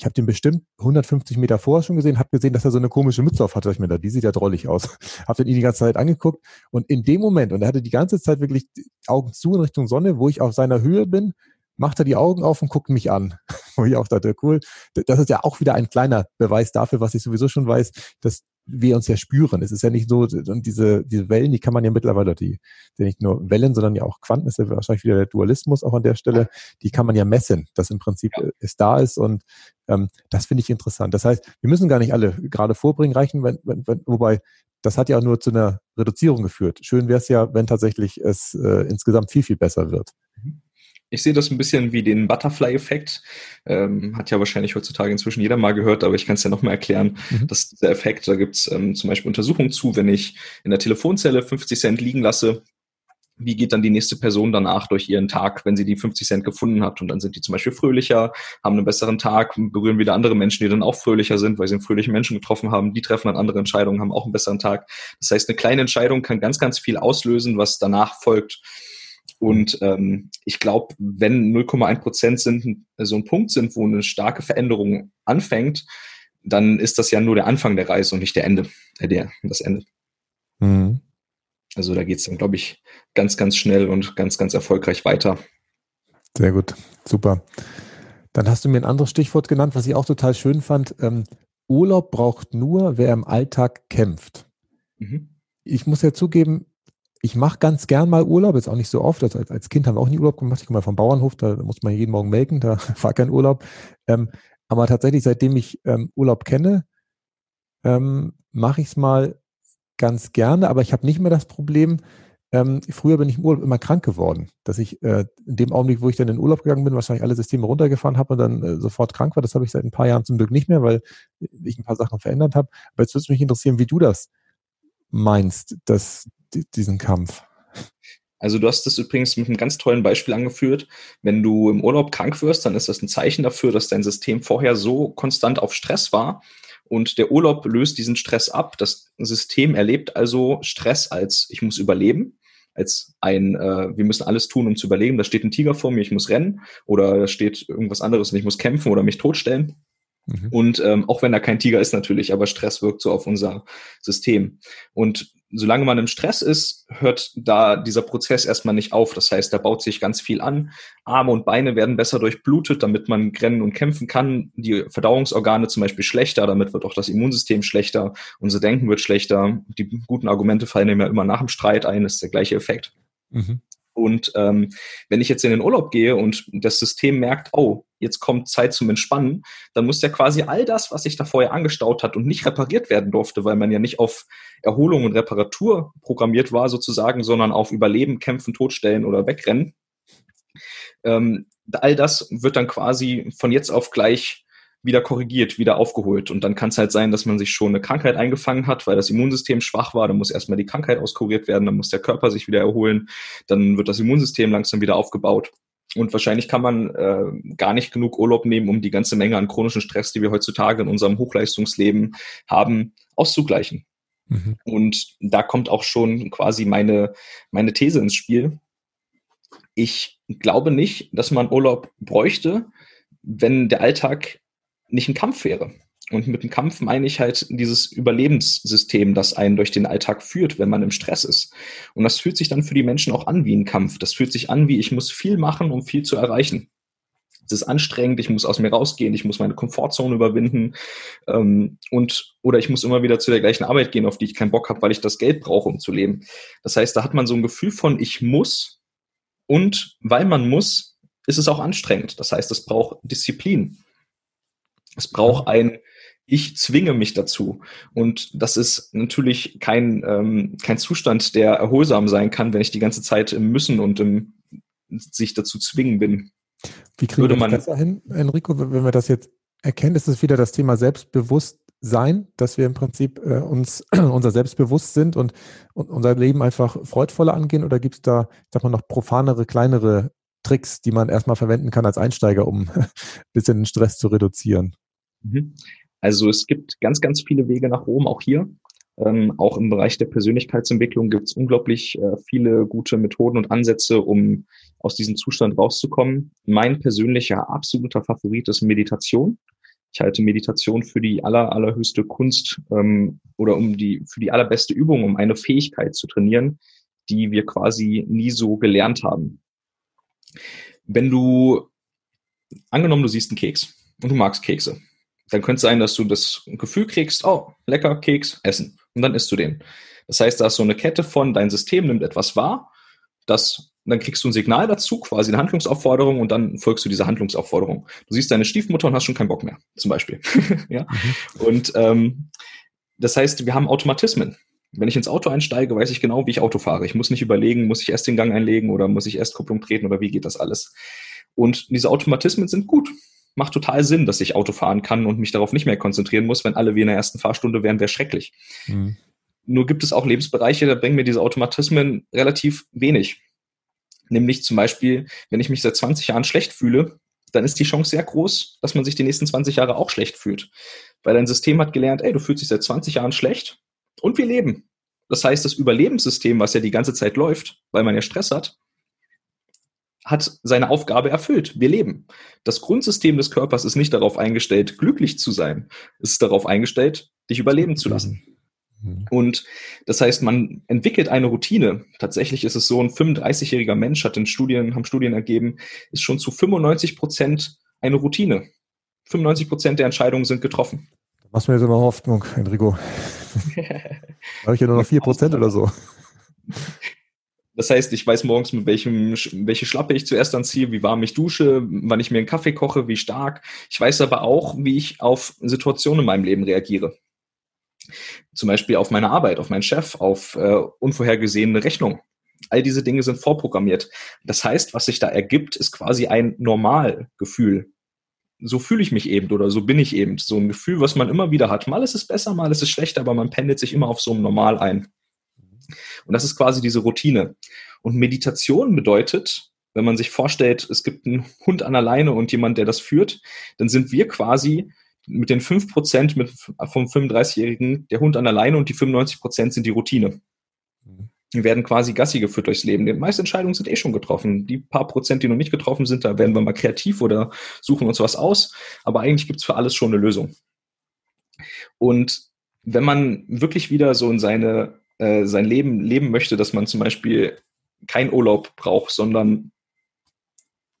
ich habe den bestimmt 150 Meter vorher schon gesehen, habe gesehen, dass er so eine komische Mütze auf hatte. Ich mir da, die sieht ja drollig aus. <laughs> habe den ihn die ganze Zeit angeguckt und in dem Moment, und er hatte die ganze Zeit wirklich Augen zu in Richtung Sonne, wo ich auf seiner Höhe bin, macht er die Augen auf und guckt mich an. <laughs> wo ich auch dachte, cool. Das ist ja auch wieder ein kleiner Beweis dafür, was ich sowieso schon weiß, dass wir uns ja spüren. Es ist ja nicht so, und diese, diese Wellen, die kann man ja mittlerweile, die sind nicht nur Wellen, sondern ja auch Quanten, ist ja wahrscheinlich wieder der Dualismus auch an der Stelle, die kann man ja messen, dass im Prinzip ja. es da ist und ähm, das finde ich interessant. Das heißt, wir müssen gar nicht alle gerade vorbringen, reichen, wenn, wenn, wenn, wobei das hat ja auch nur zu einer Reduzierung geführt. Schön wäre es ja, wenn tatsächlich es äh, insgesamt viel, viel besser wird. Mhm. Ich sehe das ein bisschen wie den Butterfly-Effekt. Ähm, hat ja wahrscheinlich heutzutage inzwischen jeder mal gehört, aber ich kann es ja nochmal erklären, mhm. dass dieser Effekt, da gibt es ähm, zum Beispiel Untersuchungen zu, wenn ich in der Telefonzelle 50 Cent liegen lasse, wie geht dann die nächste Person danach durch ihren Tag, wenn sie die 50 Cent gefunden hat und dann sind die zum Beispiel fröhlicher, haben einen besseren Tag, berühren wieder andere Menschen, die dann auch fröhlicher sind, weil sie einen fröhlichen Menschen getroffen haben, die treffen dann andere Entscheidungen, haben auch einen besseren Tag. Das heißt, eine kleine Entscheidung kann ganz, ganz viel auslösen, was danach folgt. Und ähm, ich glaube, wenn 0,1 Prozent sind, so ein Punkt sind, wo eine starke Veränderung anfängt, dann ist das ja nur der Anfang der Reise und nicht der Ende, äh, der, das Ende. Mhm. Also da geht es dann, glaube ich, ganz, ganz schnell und ganz, ganz erfolgreich weiter. Sehr gut, super. Dann hast du mir ein anderes Stichwort genannt, was ich auch total schön fand. Ähm, Urlaub braucht nur, wer im Alltag kämpft. Mhm. Ich muss ja zugeben, ich mache ganz gern mal Urlaub, jetzt auch nicht so oft. Also als, als Kind haben wir auch nie Urlaub gemacht. Ich komme mal vom Bauernhof, da muss man jeden Morgen melken, da <laughs> war kein Urlaub. Ähm, aber tatsächlich, seitdem ich ähm, Urlaub kenne, ähm, mache ich es mal ganz gerne, aber ich habe nicht mehr das Problem, ähm, früher bin ich im Urlaub immer krank geworden, dass ich äh, in dem Augenblick, wo ich dann in den Urlaub gegangen bin, wahrscheinlich alle Systeme runtergefahren habe und dann äh, sofort krank war. Das habe ich seit ein paar Jahren zum Glück nicht mehr, weil ich ein paar Sachen verändert habe. Aber jetzt würde es mich interessieren, wie du das meinst, dass diesen Kampf. Also du hast das übrigens mit einem ganz tollen Beispiel angeführt. Wenn du im Urlaub krank wirst, dann ist das ein Zeichen dafür, dass dein System vorher so konstant auf Stress war. Und der Urlaub löst diesen Stress ab. Das System erlebt also Stress als ich muss überleben, als ein äh, wir müssen alles tun, um zu überleben. Da steht ein Tiger vor mir, ich muss rennen. Oder da steht irgendwas anderes und ich muss kämpfen oder mich totstellen. Mhm. Und ähm, auch wenn da kein Tiger ist natürlich, aber Stress wirkt so auf unser System. Und solange man im Stress ist, hört da dieser Prozess erstmal nicht auf. Das heißt, da baut sich ganz viel an. Arme und Beine werden besser durchblutet, damit man rennen und kämpfen kann. Die Verdauungsorgane zum Beispiel schlechter, damit wird auch das Immunsystem schlechter. Unser Denken wird schlechter. Die guten Argumente fallen ja immer nach dem Streit ein. Das ist der gleiche Effekt. Mhm. Und ähm, wenn ich jetzt in den Urlaub gehe und das System merkt, oh, jetzt kommt Zeit zum Entspannen, dann muss ja quasi all das, was sich da vorher angestaut hat und nicht repariert werden durfte, weil man ja nicht auf Erholung und Reparatur programmiert war sozusagen, sondern auf Überleben, Kämpfen, Totstellen oder Wegrennen. Ähm, all das wird dann quasi von jetzt auf gleich wieder korrigiert, wieder aufgeholt. Und dann kann es halt sein, dass man sich schon eine Krankheit eingefangen hat, weil das Immunsystem schwach war. Dann muss erstmal die Krankheit auskuriert werden, dann muss der Körper sich wieder erholen, dann wird das Immunsystem langsam wieder aufgebaut. Und wahrscheinlich kann man äh, gar nicht genug Urlaub nehmen, um die ganze Menge an chronischen Stress, die wir heutzutage in unserem Hochleistungsleben haben, auszugleichen. Mhm. Und da kommt auch schon quasi meine, meine These ins Spiel. Ich glaube nicht, dass man Urlaub bräuchte, wenn der Alltag nicht ein Kampf wäre. Und mit dem Kampf meine ich halt dieses Überlebenssystem, das einen durch den Alltag führt, wenn man im Stress ist. Und das fühlt sich dann für die Menschen auch an wie ein Kampf. Das fühlt sich an wie, ich muss viel machen, um viel zu erreichen. Es ist anstrengend, ich muss aus mir rausgehen, ich muss meine Komfortzone überwinden ähm, und oder ich muss immer wieder zu der gleichen Arbeit gehen, auf die ich keinen Bock habe, weil ich das Geld brauche, um zu leben. Das heißt, da hat man so ein Gefühl von ich muss und weil man muss, ist es auch anstrengend. Das heißt, es braucht Disziplin. Es braucht ein, ich zwinge mich dazu. Und das ist natürlich kein, ähm, kein Zustand, der erholsam sein kann, wenn ich die ganze Zeit im Müssen und im sich dazu zwingen bin. Wie kriegen Würde wir das besser hin, Enrico, wenn wir das jetzt erkennen? Ist es wieder das Thema Selbstbewusstsein, dass wir im Prinzip äh, uns <clears throat> unser Selbstbewusst sind und, und unser Leben einfach freudvoller angehen? Oder gibt es da, sag mal, noch profanere, kleinere Tricks, die man erstmal verwenden kann als Einsteiger, um ein <laughs> bisschen den Stress zu reduzieren? Mhm. Also es gibt ganz, ganz viele Wege nach Rom, auch hier. Ähm, auch im Bereich der Persönlichkeitsentwicklung gibt es unglaublich äh, viele gute Methoden und Ansätze, um aus diesem Zustand rauszukommen. Mein persönlicher absoluter Favorit ist Meditation. Ich halte Meditation für die aller, allerhöchste Kunst ähm, oder um die, für die allerbeste Übung, um eine Fähigkeit zu trainieren, die wir quasi nie so gelernt haben. Wenn du, angenommen, du siehst einen Keks und du magst Kekse dann könnte es sein, dass du das Gefühl kriegst, oh, lecker Keks, essen. Und dann isst du den. Das heißt, da ist so eine Kette von, dein System nimmt etwas wahr, das, dann kriegst du ein Signal dazu, quasi eine Handlungsaufforderung und dann folgst du dieser Handlungsaufforderung. Du siehst deine Stiefmutter und hast schon keinen Bock mehr, zum Beispiel. <laughs> ja? Mhm. Und ähm, das heißt, wir haben Automatismen. Wenn ich ins Auto einsteige, weiß ich genau, wie ich Auto fahre. Ich muss nicht überlegen, muss ich erst den Gang einlegen oder muss ich erst Kupplung treten oder wie geht das alles. Und diese Automatismen sind gut macht total Sinn, dass ich Auto fahren kann und mich darauf nicht mehr konzentrieren muss. Wenn alle wie in der ersten Fahrstunde wären, wäre schrecklich. Mhm. Nur gibt es auch Lebensbereiche, da bringen mir diese Automatismen relativ wenig. Nämlich zum Beispiel, wenn ich mich seit 20 Jahren schlecht fühle, dann ist die Chance sehr groß, dass man sich die nächsten 20 Jahre auch schlecht fühlt. Weil dein System hat gelernt, ey, du fühlst dich seit 20 Jahren schlecht und wir leben. Das heißt, das Überlebenssystem, was ja die ganze Zeit läuft, weil man ja Stress hat, hat seine Aufgabe erfüllt. Wir leben. Das Grundsystem des Körpers ist nicht darauf eingestellt, glücklich zu sein. Es ist darauf eingestellt, dich überleben zu lassen. Mhm. Und das heißt, man entwickelt eine Routine. Tatsächlich ist es so, ein 35-jähriger Mensch hat in Studien, haben Studien ergeben, ist schon zu 95 Prozent eine Routine. 95 Prozent der Entscheidungen sind getroffen. Machst du mir jetzt immer Hoffnung, Enrico. <laughs> Habe ich ja nur noch 4 Prozent oder so. Das heißt, ich weiß morgens, mit welchem, welche Schlappe ich zuerst anziehe, wie warm ich dusche, wann ich mir einen Kaffee koche, wie stark. Ich weiß aber auch, wie ich auf Situationen in meinem Leben reagiere. Zum Beispiel auf meine Arbeit, auf meinen Chef, auf äh, unvorhergesehene Rechnung. All diese Dinge sind vorprogrammiert. Das heißt, was sich da ergibt, ist quasi ein Normalgefühl. So fühle ich mich eben oder so bin ich eben. So ein Gefühl, was man immer wieder hat. Mal ist es besser, mal ist es schlechter, aber man pendelt sich immer auf so einem Normal ein. Und das ist quasi diese Routine. Und Meditation bedeutet, wenn man sich vorstellt, es gibt einen Hund an der Leine und jemand, der das führt, dann sind wir quasi mit den 5% mit, vom 35-Jährigen der Hund an der Leine und die 95% sind die Routine. Die werden quasi Gassi geführt durchs Leben. Die meisten Entscheidungen sind eh schon getroffen. Die paar Prozent, die noch nicht getroffen sind, da werden wir mal kreativ oder suchen uns was aus. Aber eigentlich gibt's für alles schon eine Lösung. Und wenn man wirklich wieder so in seine, äh, sein Leben leben möchte, dass man zum Beispiel kein Urlaub braucht, sondern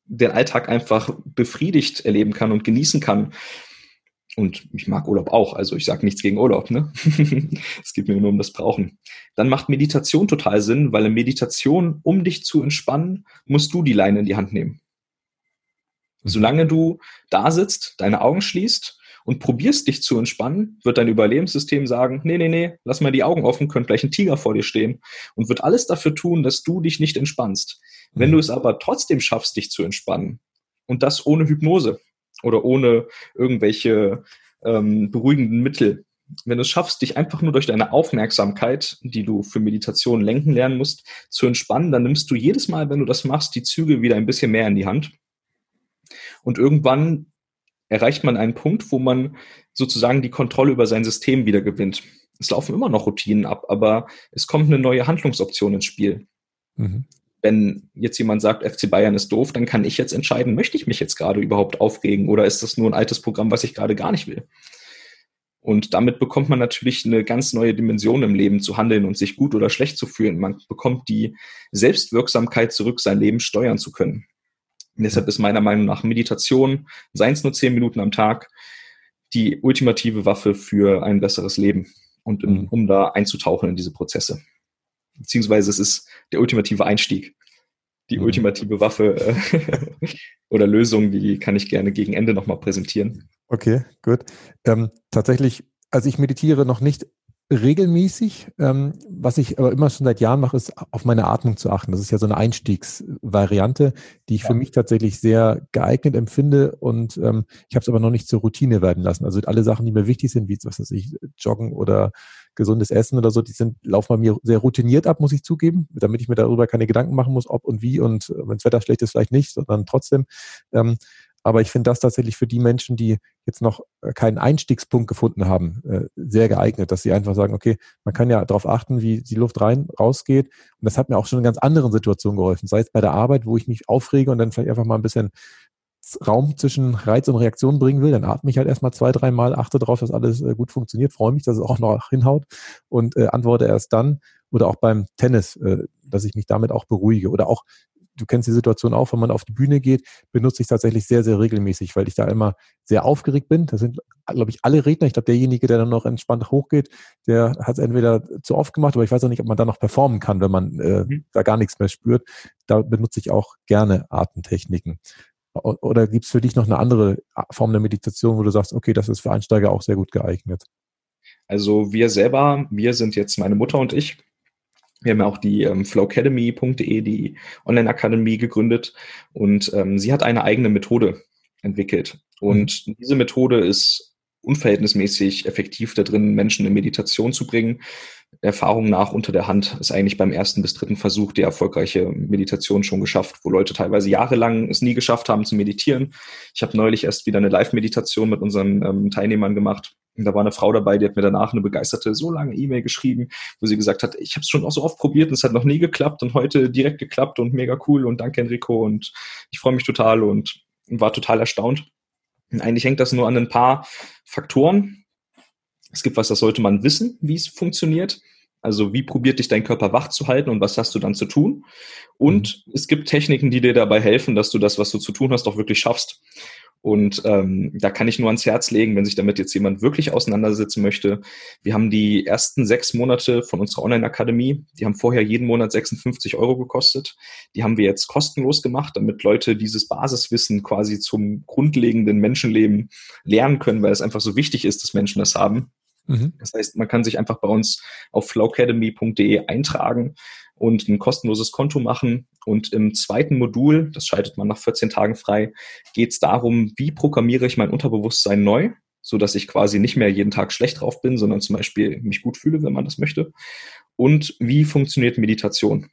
den Alltag einfach befriedigt erleben kann und genießen kann. Und ich mag Urlaub auch, also ich sage nichts gegen Urlaub, ne? <laughs> es geht mir nur um das Brauchen. Dann macht Meditation total Sinn, weil in Meditation, um dich zu entspannen, musst du die Leine in die Hand nehmen. Solange du da sitzt, deine Augen schließt und probierst dich zu entspannen, wird dein Überlebenssystem sagen, nee, nee, nee, lass mal die Augen offen, könnte gleich ein Tiger vor dir stehen und wird alles dafür tun, dass du dich nicht entspannst. Wenn mhm. du es aber trotzdem schaffst, dich zu entspannen und das ohne Hypnose oder ohne irgendwelche ähm, beruhigenden Mittel, wenn du es schaffst, dich einfach nur durch deine Aufmerksamkeit, die du für Meditation lenken lernen musst, zu entspannen, dann nimmst du jedes Mal, wenn du das machst, die Züge wieder ein bisschen mehr in die Hand. Und irgendwann erreicht man einen Punkt, wo man sozusagen die Kontrolle über sein System wieder gewinnt. Es laufen immer noch Routinen ab, aber es kommt eine neue Handlungsoption ins Spiel. Mhm. Wenn jetzt jemand sagt, FC Bayern ist doof, dann kann ich jetzt entscheiden, möchte ich mich jetzt gerade überhaupt aufregen oder ist das nur ein altes Programm, was ich gerade gar nicht will? Und damit bekommt man natürlich eine ganz neue Dimension im Leben zu handeln und sich gut oder schlecht zu fühlen. Man bekommt die Selbstwirksamkeit zurück, sein Leben steuern zu können. Und deshalb ist meiner Meinung nach Meditation, seien es nur zehn Minuten am Tag, die ultimative Waffe für ein besseres Leben und mhm. um da einzutauchen in diese Prozesse. Beziehungsweise es ist der ultimative Einstieg. Die mhm. ultimative Waffe äh, <laughs> oder Lösung, die kann ich gerne gegen Ende nochmal präsentieren. Okay, gut. Ähm, tatsächlich, also ich meditiere noch nicht regelmäßig. Ähm, was ich aber immer schon seit Jahren mache, ist auf meine Atmung zu achten. Das ist ja so eine Einstiegsvariante, die ich ja. für mich tatsächlich sehr geeignet empfinde und ähm, ich habe es aber noch nicht zur Routine werden lassen. Also alle Sachen, die mir wichtig sind, wie was weiß ich, Joggen oder gesundes Essen oder so, die sind laufen bei mir sehr routiniert ab, muss ich zugeben, damit ich mir darüber keine Gedanken machen muss, ob und wie und äh, wenn das Wetter schlecht ist, vielleicht nicht, sondern trotzdem. Ähm, aber ich finde das tatsächlich für die Menschen, die jetzt noch äh, keinen Einstiegspunkt gefunden haben, äh, sehr geeignet, dass sie einfach sagen, okay, man kann ja darauf achten, wie die Luft rein, rausgeht. Und das hat mir auch schon in ganz anderen Situationen geholfen. Sei es bei der Arbeit, wo ich mich aufrege und dann vielleicht einfach mal ein bisschen Raum zwischen Reiz und Reaktion bringen will, dann atme ich halt erstmal zwei, dreimal, achte darauf, dass alles äh, gut funktioniert, freue mich, dass es auch noch hinhaut und äh, antworte erst dann. Oder auch beim Tennis, äh, dass ich mich damit auch beruhige. Oder auch du kennst die Situation auch, wenn man auf die Bühne geht, benutze ich tatsächlich sehr, sehr regelmäßig, weil ich da immer sehr aufgeregt bin. Das sind, glaube ich, alle Redner. Ich glaube, derjenige, der dann noch entspannt hochgeht, der hat es entweder zu oft gemacht, aber ich weiß auch nicht, ob man dann noch performen kann, wenn man äh, mhm. da gar nichts mehr spürt. Da benutze ich auch gerne Atemtechniken. Oder gibt es für dich noch eine andere Form der Meditation, wo du sagst, okay, das ist für Einsteiger auch sehr gut geeignet? Also wir selber, wir sind jetzt meine Mutter und ich, wir haben ja auch die ähm, flowcademy.de, die Online-Akademie gegründet und ähm, sie hat eine eigene Methode entwickelt. Und mhm. diese Methode ist unverhältnismäßig effektiv da drin, Menschen in Meditation zu bringen. Erfahrung nach unter der Hand ist eigentlich beim ersten bis dritten Versuch die erfolgreiche Meditation schon geschafft, wo Leute teilweise jahrelang es nie geschafft haben zu meditieren. Ich habe neulich erst wieder eine Live-Meditation mit unseren ähm, Teilnehmern gemacht. Und da war eine Frau dabei, die hat mir danach eine begeisterte, so lange E-Mail geschrieben, wo sie gesagt hat, ich habe es schon auch so oft probiert und es hat noch nie geklappt und heute direkt geklappt und mega cool und danke Enrico und ich freue mich total und war total erstaunt. Eigentlich hängt das nur an ein paar Faktoren. Es gibt was, das sollte man wissen, wie es funktioniert. Also wie probiert dich dein Körper wach zu halten und was hast du dann zu tun? Und mhm. es gibt Techniken, die dir dabei helfen, dass du das, was du zu tun hast, auch wirklich schaffst. Und ähm, da kann ich nur ans Herz legen, wenn sich damit jetzt jemand wirklich auseinandersetzen möchte. Wir haben die ersten sechs Monate von unserer Online-Akademie, die haben vorher jeden Monat 56 Euro gekostet. Die haben wir jetzt kostenlos gemacht, damit Leute dieses Basiswissen quasi zum grundlegenden Menschenleben lernen können, weil es einfach so wichtig ist, dass Menschen das haben. Mhm. Das heißt, man kann sich einfach bei uns auf flowcademy.de eintragen und ein kostenloses Konto machen. Und im zweiten Modul, das schaltet man nach 14 Tagen frei, geht es darum, wie programmiere ich mein Unterbewusstsein neu, so dass ich quasi nicht mehr jeden Tag schlecht drauf bin, sondern zum Beispiel mich gut fühle, wenn man das möchte. Und wie funktioniert Meditation?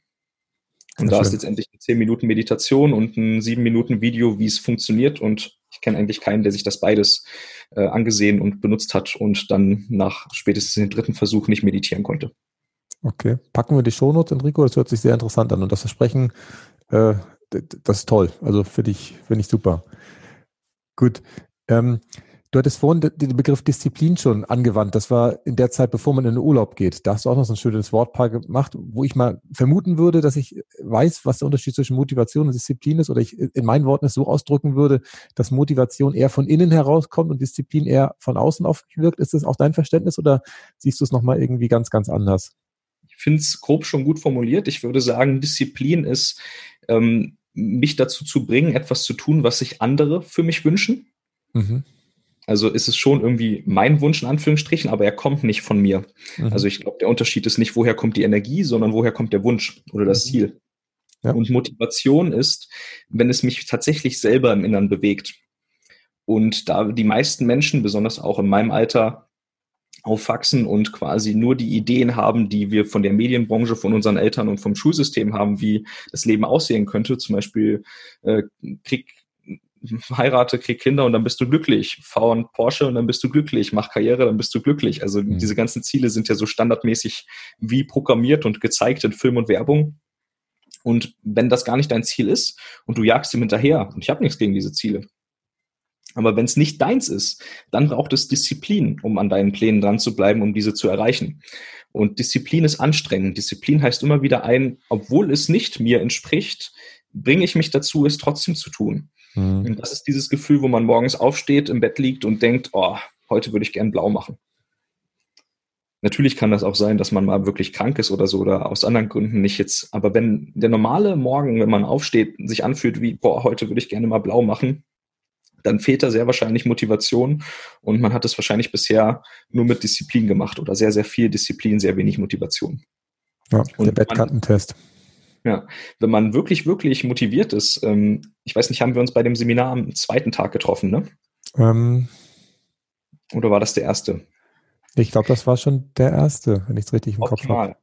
Und da ist letztendlich eine 10 Minuten Meditation und ein 7 Minuten Video, wie es funktioniert. Und ich kenne eigentlich keinen, der sich das beides äh, angesehen und benutzt hat und dann nach spätestens dem dritten Versuch nicht meditieren konnte. Okay. Packen wir die Shownotes, Enrico. Das hört sich sehr interessant an. Und das Versprechen, äh, das ist toll. Also finde ich, finde ich super. Gut. Ähm, Du hattest vorhin den Begriff Disziplin schon angewandt. Das war in der Zeit, bevor man in den Urlaub geht. Da hast du auch noch so ein schönes Wortpaar gemacht, wo ich mal vermuten würde, dass ich weiß, was der Unterschied zwischen Motivation und Disziplin ist. Oder ich in meinen Worten es so ausdrücken würde, dass Motivation eher von innen herauskommt und Disziplin eher von außen auf mich wirkt. Ist das auch dein Verständnis oder siehst du es nochmal irgendwie ganz, ganz anders? Ich finde es grob schon gut formuliert. Ich würde sagen, Disziplin ist, ähm, mich dazu zu bringen, etwas zu tun, was sich andere für mich wünschen. Mhm also ist es schon irgendwie mein Wunsch in Anführungsstrichen, aber er kommt nicht von mir. Mhm. Also ich glaube, der Unterschied ist nicht, woher kommt die Energie, sondern woher kommt der Wunsch oder das mhm. Ziel. Ja. Und Motivation ist, wenn es mich tatsächlich selber im Innern bewegt. Und da die meisten Menschen, besonders auch in meinem Alter, aufwachsen und quasi nur die Ideen haben, die wir von der Medienbranche, von unseren Eltern und vom Schulsystem haben, wie das Leben aussehen könnte. Zum Beispiel äh, Krieg, heirate, krieg Kinder und dann bist du glücklich. Fahr ein Porsche und dann bist du glücklich. Mach Karriere, dann bist du glücklich. Also mhm. diese ganzen Ziele sind ja so standardmäßig wie programmiert und gezeigt in Film und Werbung. Und wenn das gar nicht dein Ziel ist und du jagst ihm hinterher, und ich habe nichts gegen diese Ziele, aber wenn es nicht deins ist, dann braucht es Disziplin, um an deinen Plänen dran zu bleiben, um diese zu erreichen. Und Disziplin ist anstrengend. Disziplin heißt immer wieder ein, obwohl es nicht mir entspricht, bringe ich mich dazu, es trotzdem zu tun. Mhm. Und das ist dieses Gefühl, wo man morgens aufsteht, im Bett liegt und denkt, oh, heute würde ich gern blau machen. Natürlich kann das auch sein, dass man mal wirklich krank ist oder so oder aus anderen Gründen nicht jetzt. Aber wenn der normale Morgen, wenn man aufsteht, sich anfühlt wie, boah, heute würde ich gerne mal blau machen, dann fehlt da sehr wahrscheinlich Motivation und man hat es wahrscheinlich bisher nur mit Disziplin gemacht oder sehr, sehr viel Disziplin, sehr wenig Motivation. Ja, und der Bettkantentest. Ja, wenn man wirklich, wirklich motiviert ist, ähm, ich weiß nicht, haben wir uns bei dem Seminar am zweiten Tag getroffen, ne? Ähm, Oder war das der erste? Ich glaube, das war schon der erste, wenn ich es richtig im Optimal. Kopf habe.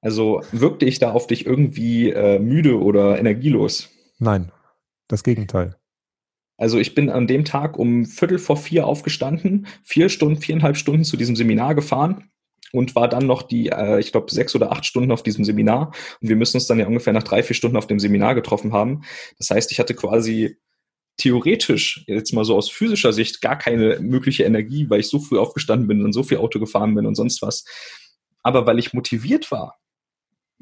Also wirkte ich da auf dich irgendwie äh, müde oder energielos? Nein, das Gegenteil. Also ich bin an dem Tag um Viertel vor vier aufgestanden, vier Stunden, viereinhalb Stunden zu diesem Seminar gefahren und war dann noch die, äh, ich glaube, sechs oder acht Stunden auf diesem Seminar. Und wir müssen uns dann ja ungefähr nach drei, vier Stunden auf dem Seminar getroffen haben. Das heißt, ich hatte quasi theoretisch, jetzt mal so aus physischer Sicht, gar keine mögliche Energie, weil ich so früh aufgestanden bin und so viel Auto gefahren bin und sonst was. Aber weil ich motiviert war,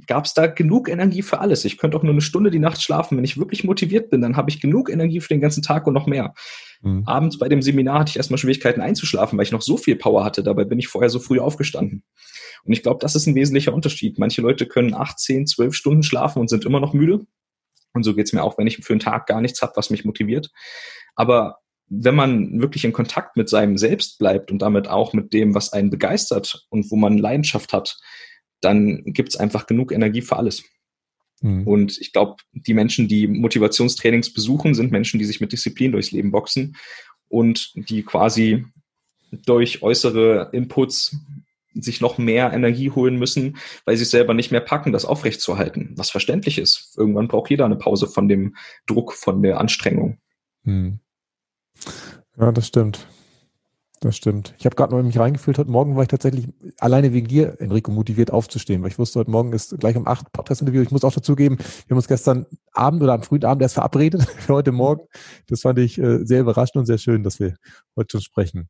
gab es da genug Energie für alles. Ich könnte auch nur eine Stunde die Nacht schlafen. Wenn ich wirklich motiviert bin, dann habe ich genug Energie für den ganzen Tag und noch mehr. Mhm. Abends bei dem Seminar hatte ich erstmal Schwierigkeiten einzuschlafen, weil ich noch so viel Power hatte. Dabei bin ich vorher so früh aufgestanden. Und ich glaube, das ist ein wesentlicher Unterschied. Manche Leute können acht, zehn, zwölf Stunden schlafen und sind immer noch müde. Und so geht es mir auch, wenn ich für einen Tag gar nichts habe, was mich motiviert. Aber wenn man wirklich in Kontakt mit seinem Selbst bleibt und damit auch mit dem, was einen begeistert und wo man Leidenschaft hat, dann gibt es einfach genug Energie für alles. Mhm. Und ich glaube, die Menschen, die Motivationstrainings besuchen, sind Menschen, die sich mit Disziplin durchs Leben boxen und die quasi durch äußere Inputs sich noch mehr Energie holen müssen, weil sie es selber nicht mehr packen, das aufrechtzuerhalten. Was verständlich ist. Irgendwann braucht jeder eine Pause von dem Druck, von der Anstrengung. Hm. Ja, das stimmt. Das stimmt. Ich habe gerade in mich reingefühlt. Heute Morgen war ich tatsächlich alleine wegen dir, Enrico, motiviert aufzustehen, weil ich wusste, heute Morgen ist gleich um acht Podcast-Interview. Ich muss auch dazugeben, wir haben uns gestern Abend oder am frühen Abend erst verabredet <laughs> für heute Morgen. Das fand ich äh, sehr überraschend und sehr schön, dass wir heute schon sprechen.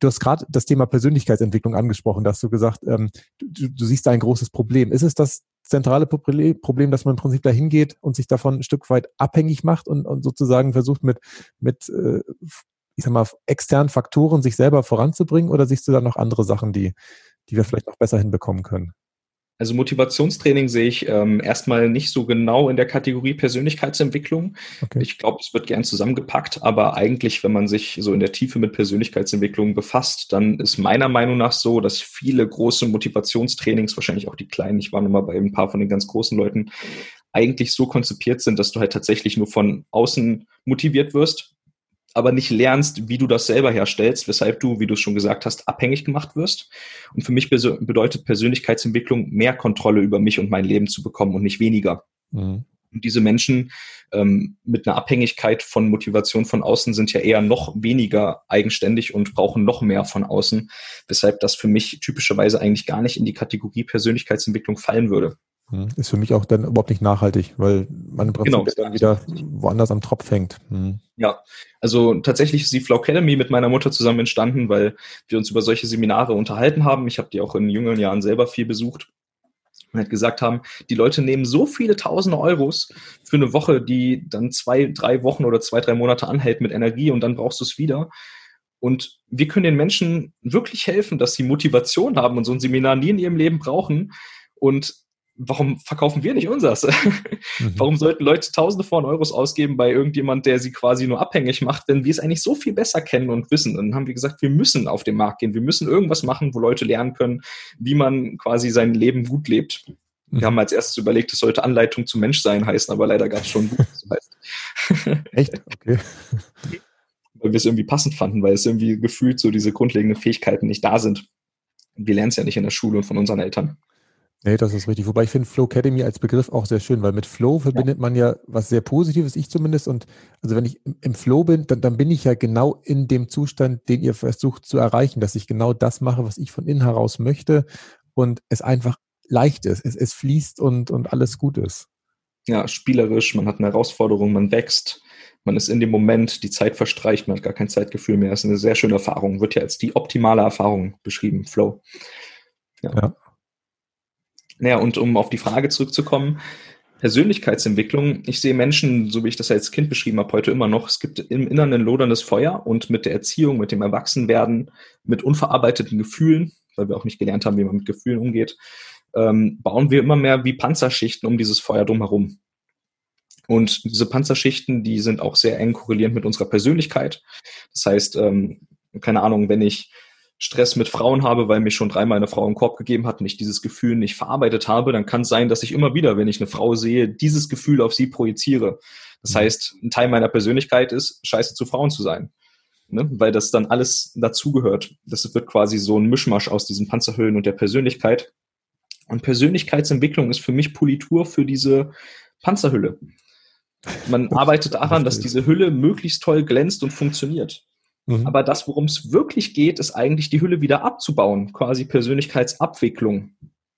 Du hast gerade das Thema Persönlichkeitsentwicklung angesprochen. Da hast du gesagt, ähm, du, du siehst da ein großes Problem. Ist es das zentrale Problem, dass man im Prinzip dahin geht und sich davon ein Stück weit abhängig macht und, und sozusagen versucht mit, mit äh, ich sag mal, externen Faktoren sich selber voranzubringen oder siehst du da noch andere Sachen, die, die wir vielleicht noch besser hinbekommen können? Also Motivationstraining sehe ich ähm, erstmal nicht so genau in der Kategorie Persönlichkeitsentwicklung. Okay. Ich glaube, es wird gern zusammengepackt, aber eigentlich, wenn man sich so in der Tiefe mit Persönlichkeitsentwicklung befasst, dann ist meiner Meinung nach so, dass viele große Motivationstrainings, wahrscheinlich auch die kleinen, ich war noch mal bei ein paar von den ganz großen Leuten, eigentlich so konzipiert sind, dass du halt tatsächlich nur von außen motiviert wirst, aber nicht lernst, wie du das selber herstellst, weshalb du, wie du es schon gesagt hast, abhängig gemacht wirst. Und für mich bedeutet Persönlichkeitsentwicklung, mehr Kontrolle über mich und mein Leben zu bekommen und nicht weniger. Mhm. Und diese Menschen ähm, mit einer Abhängigkeit von Motivation von außen sind ja eher noch weniger eigenständig und brauchen noch mehr von außen, weshalb das für mich typischerweise eigentlich gar nicht in die Kategorie Persönlichkeitsentwicklung fallen würde. Hm. Ist für mich auch dann überhaupt nicht nachhaltig, weil man im Prinzip genau, dann wieder woanders am Tropf hängt. Hm. Ja, also tatsächlich ist die Flow Academy mit meiner Mutter zusammen entstanden, weil wir uns über solche Seminare unterhalten haben. Ich habe die auch in jüngeren Jahren selber viel besucht und halt gesagt haben, die Leute nehmen so viele tausende Euros für eine Woche, die dann zwei, drei Wochen oder zwei, drei Monate anhält mit Energie und dann brauchst du es wieder. Und wir können den Menschen wirklich helfen, dass sie Motivation haben und so ein Seminar nie in ihrem Leben brauchen. Und warum verkaufen wir nicht unseres? <laughs> Mhm. Warum sollten Leute Tausende von Euros ausgeben bei irgendjemand, der sie quasi nur abhängig macht, wenn wir es eigentlich so viel besser kennen und wissen? Dann haben wir gesagt, wir müssen auf den Markt gehen. Wir müssen irgendwas machen, wo Leute lernen können, wie man quasi sein Leben gut lebt. Wir mhm. haben als erstes überlegt, es sollte Anleitung zum Menschsein heißen, aber leider gab es schon ein Buch, das heißt. <laughs> Echt? Okay. <laughs> Weil wir es irgendwie passend fanden, weil es irgendwie gefühlt so diese grundlegenden Fähigkeiten nicht da sind. Wir lernen es ja nicht in der Schule und von unseren Eltern. Nee, das ist richtig. Wobei ich finde Flow Academy als Begriff auch sehr schön, weil mit Flow verbindet ja. man ja was sehr Positives, ich zumindest. Und also wenn ich im Flow bin, dann, dann bin ich ja genau in dem Zustand, den ihr versucht zu erreichen, dass ich genau das mache, was ich von innen heraus möchte und es einfach leicht ist. Es, es fließt und, und alles gut ist. Ja, spielerisch, man hat eine Herausforderung, man wächst, man ist in dem Moment, die Zeit verstreicht, man hat gar kein Zeitgefühl mehr. Das ist eine sehr schöne Erfahrung, wird ja als die optimale Erfahrung beschrieben, Flow. ja. ja. Naja, und um auf die Frage zurückzukommen, Persönlichkeitsentwicklung. Ich sehe Menschen, so wie ich das als Kind beschrieben habe, heute immer noch. Es gibt im Inneren ein loderndes Feuer und mit der Erziehung, mit dem Erwachsenwerden, mit unverarbeiteten Gefühlen, weil wir auch nicht gelernt haben, wie man mit Gefühlen umgeht, ähm, bauen wir immer mehr wie Panzerschichten um dieses Feuer drumherum. Und diese Panzerschichten, die sind auch sehr eng korrelierend mit unserer Persönlichkeit. Das heißt, ähm, keine Ahnung, wenn ich Stress mit Frauen habe, weil mir schon dreimal eine Frau einen Korb gegeben hat und ich dieses Gefühl nicht verarbeitet habe, dann kann es sein, dass ich immer wieder, wenn ich eine Frau sehe, dieses Gefühl auf sie projiziere. Das mhm. heißt, ein Teil meiner Persönlichkeit ist, scheiße zu Frauen zu sein. Ne? Weil das dann alles dazugehört. Das wird quasi so ein Mischmasch aus diesen Panzerhüllen und der Persönlichkeit. Und Persönlichkeitsentwicklung ist für mich Politur für diese Panzerhülle. Man <laughs> arbeitet daran, dass diese Hülle möglichst toll glänzt und funktioniert. Mhm. Aber das, worum es wirklich geht, ist eigentlich die Hülle wieder abzubauen, quasi Persönlichkeitsabwicklung.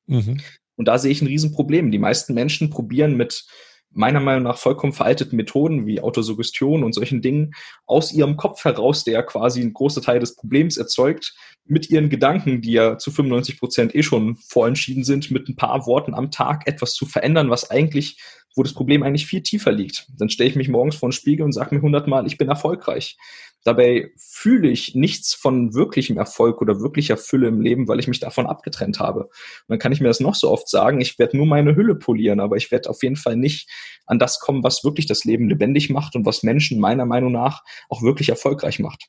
Mhm. Und da sehe ich ein Riesenproblem. Die meisten Menschen probieren mit meiner Meinung nach vollkommen veralteten Methoden wie Autosuggestion und solchen Dingen aus ihrem Kopf heraus, der quasi einen großen Teil des Problems erzeugt, mit ihren Gedanken, die ja zu 95 Prozent eh schon vorentschieden sind, mit ein paar Worten am Tag etwas zu verändern, was eigentlich wo das Problem eigentlich viel tiefer liegt. Dann stelle ich mich morgens vor den Spiegel und sage mir hundertmal, ich bin erfolgreich. Dabei fühle ich nichts von wirklichem Erfolg oder wirklicher Fülle im Leben, weil ich mich davon abgetrennt habe. Und dann kann ich mir das noch so oft sagen, ich werde nur meine Hülle polieren, aber ich werde auf jeden Fall nicht an das kommen, was wirklich das Leben lebendig macht und was Menschen meiner Meinung nach auch wirklich erfolgreich macht.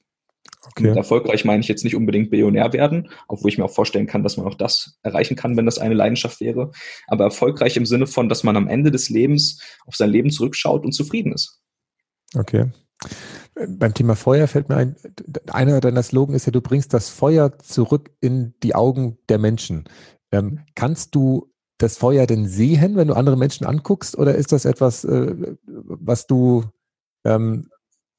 Okay. Mit erfolgreich meine ich jetzt nicht unbedingt Billionär werden, obwohl ich mir auch vorstellen kann, dass man auch das erreichen kann, wenn das eine Leidenschaft wäre. Aber erfolgreich im Sinne von, dass man am Ende des Lebens auf sein Leben zurückschaut und zufrieden ist. Okay. Beim Thema Feuer fällt mir ein, einer deiner Slogan ist ja, du bringst das Feuer zurück in die Augen der Menschen. Ähm, kannst du das Feuer denn sehen, wenn du andere Menschen anguckst, oder ist das etwas, äh, was du, ähm,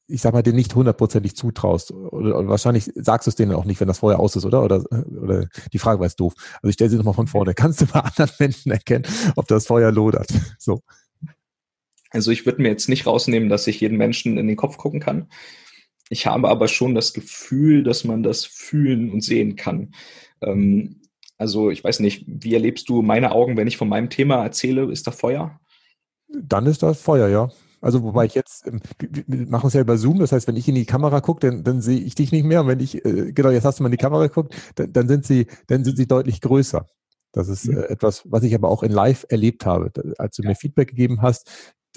ich sag mal, dir nicht hundertprozentig zutraust? Oder, oder, wahrscheinlich sagst du es denen auch nicht, wenn das Feuer aus ist, oder? Oder, oder die Frage war jetzt doof. Also ich stelle sie nochmal von vorne. Kannst du bei anderen Menschen erkennen, ob das Feuer lodert? <laughs> So. Also ich würde mir jetzt nicht rausnehmen, dass ich jeden Menschen in den Kopf gucken kann. Ich habe aber schon das Gefühl, dass man das fühlen und sehen kann. Ähm, also ich weiß nicht, wie erlebst du meine Augen, wenn ich von meinem Thema erzähle? Ist da Feuer? Dann ist das Feuer, ja. Also wobei ich jetzt, wir machen es ja über Zoom, das heißt, wenn ich in die Kamera gucke, dann, dann sehe ich dich nicht mehr. Und wenn ich, äh, genau, jetzt hast du mal in die Kamera geguckt, dann, dann, sind sie, dann sind sie deutlich größer. Das ist mhm. äh, etwas, was ich aber auch in Live erlebt habe. Als du mir Feedback gegeben hast,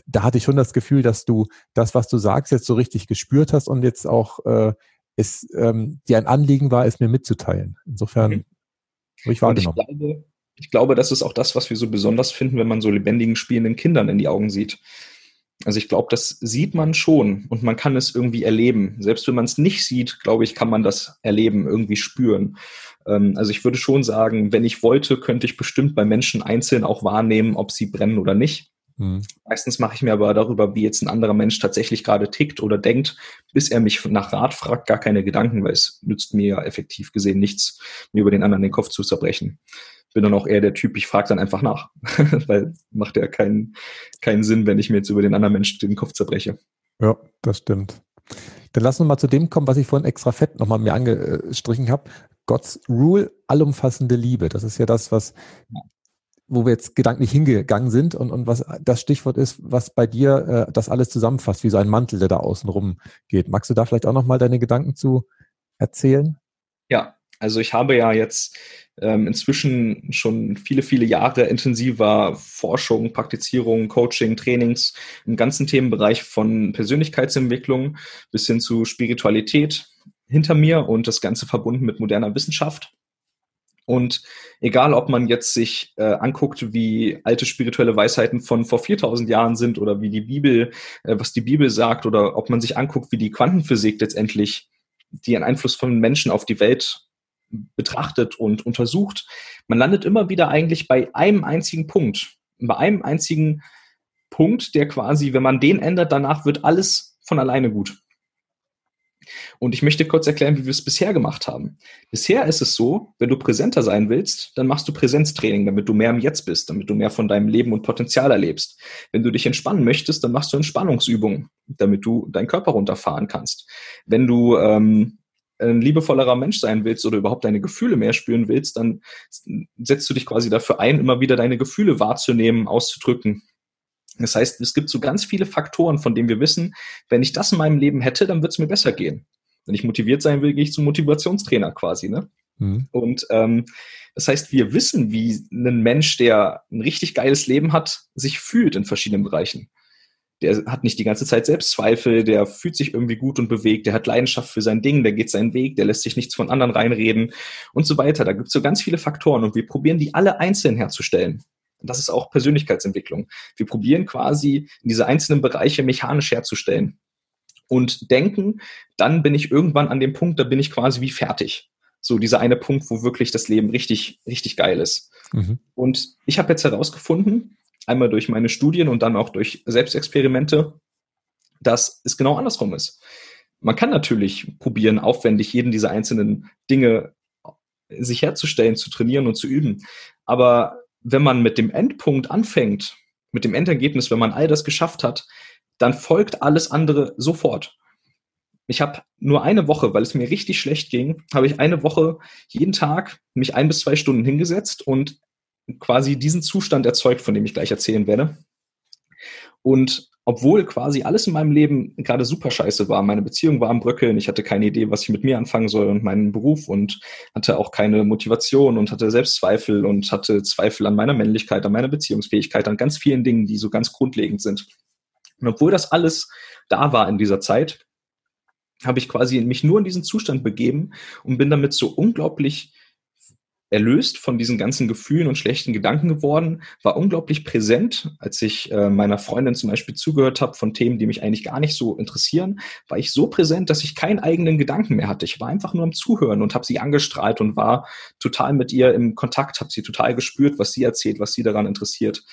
da hatte ich schon das Gefühl, dass du das, was du sagst, jetzt so richtig gespürt hast und jetzt auch äh, es ähm, dir ein Anliegen war, es mir mitzuteilen. Insofern mhm. habe ich wahrgenommen. Ich glaube, ich glaube, das ist auch das, was wir so besonders finden, wenn man so lebendigen, spielenden Kindern in die Augen sieht. Also ich glaube, das sieht man schon und man kann es irgendwie erleben. Selbst wenn man es nicht sieht, glaube ich, kann man das erleben, irgendwie spüren. Ähm, also ich würde schon sagen, wenn ich wollte, könnte ich bestimmt bei Menschen einzeln auch wahrnehmen, ob sie brennen oder nicht. Mhm. Meistens mache ich mir aber darüber, wie jetzt ein anderer Mensch tatsächlich gerade tickt oder denkt, bis er mich nach Rat fragt, gar keine Gedanken, weil es nützt mir ja effektiv gesehen nichts, mir über den anderen den Kopf zu zerbrechen bin dann auch eher der Typ, ich frage dann einfach nach, <laughs> weil macht ja keinen, keinen Sinn, wenn ich mir jetzt über den anderen Menschen den Kopf zerbreche. Ja, das stimmt. Dann lass uns mal zu dem kommen, was ich vorhin extra fett nochmal mir angestrichen habe. God's Rule, allumfassende Liebe. Das ist ja das, was, wo wir jetzt gedanklich hingegangen sind und, und was das Stichwort ist, was bei dir äh, das alles zusammenfasst, wie so ein Mantel, der da außen rum geht. Magst du da vielleicht auch nochmal deine Gedanken zu erzählen? Ja, also ich habe ja jetzt ähm, inzwischen schon viele, viele Jahre intensiver Forschung, Praktizierung, Coaching, Trainings im ganzen Themenbereich von Persönlichkeitsentwicklung bis hin zu Spiritualität hinter mir und das Ganze verbunden mit moderner Wissenschaft. Und egal, ob man jetzt sich äh, anguckt, wie alte spirituelle Weisheiten von vor 4000 Jahren sind oder wie die Bibel, äh, was die Bibel sagt oder ob man sich anguckt, wie die Quantenphysik letztendlich einen Einfluss von Menschen auf die Welt betrachtet und untersucht, man landet immer wieder eigentlich bei einem einzigen Punkt. Bei einem einzigen Punkt, der quasi, wenn man den ändert, danach wird alles von alleine gut. Und ich möchte kurz erklären, wie wir es bisher gemacht haben. Bisher ist es so, wenn du präsenter sein willst, dann machst du Präsenztraining, damit du mehr im Jetzt bist, damit du mehr von deinem Leben und Potenzial erlebst. Wenn du dich entspannen möchtest, dann machst du Entspannungsübungen, damit du deinen Körper runterfahren kannst. Wenn du ähm, ein liebevollerer Mensch sein willst oder überhaupt deine Gefühle mehr spüren willst, dann setzt du dich quasi dafür ein, immer wieder deine Gefühle wahrzunehmen, auszudrücken. Das heißt, es gibt so ganz viele Faktoren, von denen wir wissen, wenn ich das in meinem Leben hätte, dann wird es mir besser gehen. Wenn ich motiviert sein will, gehe ich zum Motivationstrainer quasi. Ne? Mhm. Und ähm, das heißt, wir wissen, wie ein Mensch, der ein richtig geiles Leben hat, sich fühlt in verschiedenen Bereichen der hat nicht die ganze Zeit Selbstzweifel, der fühlt sich irgendwie gut und bewegt, der hat Leidenschaft für sein Ding, der geht seinen Weg, der lässt sich nichts von anderen reinreden und so weiter. Da gibt es so ganz viele Faktoren und wir probieren die alle einzeln herzustellen. das ist auch Persönlichkeitsentwicklung. Wir probieren quasi diese einzelnen Bereiche mechanisch herzustellen und denken, dann bin ich irgendwann an dem Punkt, da bin ich quasi wie fertig. So dieser eine Punkt, wo wirklich das Leben richtig, richtig geil ist. Mhm. Und ich habe jetzt herausgefunden, einmal durch meine Studien und dann auch durch Selbstexperimente, dass es genau andersrum ist. Man kann natürlich probieren, aufwendig jeden dieser einzelnen Dinge sich herzustellen, zu trainieren und zu üben. Aber wenn man mit dem Endpunkt anfängt, mit dem Endergebnis, wenn man all das geschafft hat, dann folgt alles andere sofort. Ich habe nur eine Woche, weil es mir richtig schlecht ging, habe ich eine Woche jeden Tag mich ein bis zwei Stunden hingesetzt und quasi diesen Zustand erzeugt, von dem ich gleich erzählen werde. Und obwohl quasi alles in meinem Leben gerade super scheiße war, meine Beziehung war am Bröckeln, ich hatte keine Idee, was ich mit mir anfangen soll und meinen Beruf und hatte auch keine Motivation und hatte Selbstzweifel und hatte Zweifel an meiner Männlichkeit, an meiner Beziehungsfähigkeit, an ganz vielen Dingen, die so ganz grundlegend sind. Und obwohl das alles da war in dieser Zeit, habe ich quasi mich nur in diesen Zustand begeben und bin damit so unglaublich erlöst von diesen ganzen Gefühlen und schlechten Gedanken geworden, war unglaublich präsent, als ich äh, meiner Freundin zum Beispiel zugehört habe von Themen, die mich eigentlich gar nicht so interessieren, war ich so präsent, dass ich keinen eigenen Gedanken mehr hatte. Ich war einfach nur am Zuhören und habe sie angestrahlt und war total mit ihr im Kontakt, habe sie total gespürt, was sie erzählt, was sie daran interessiert.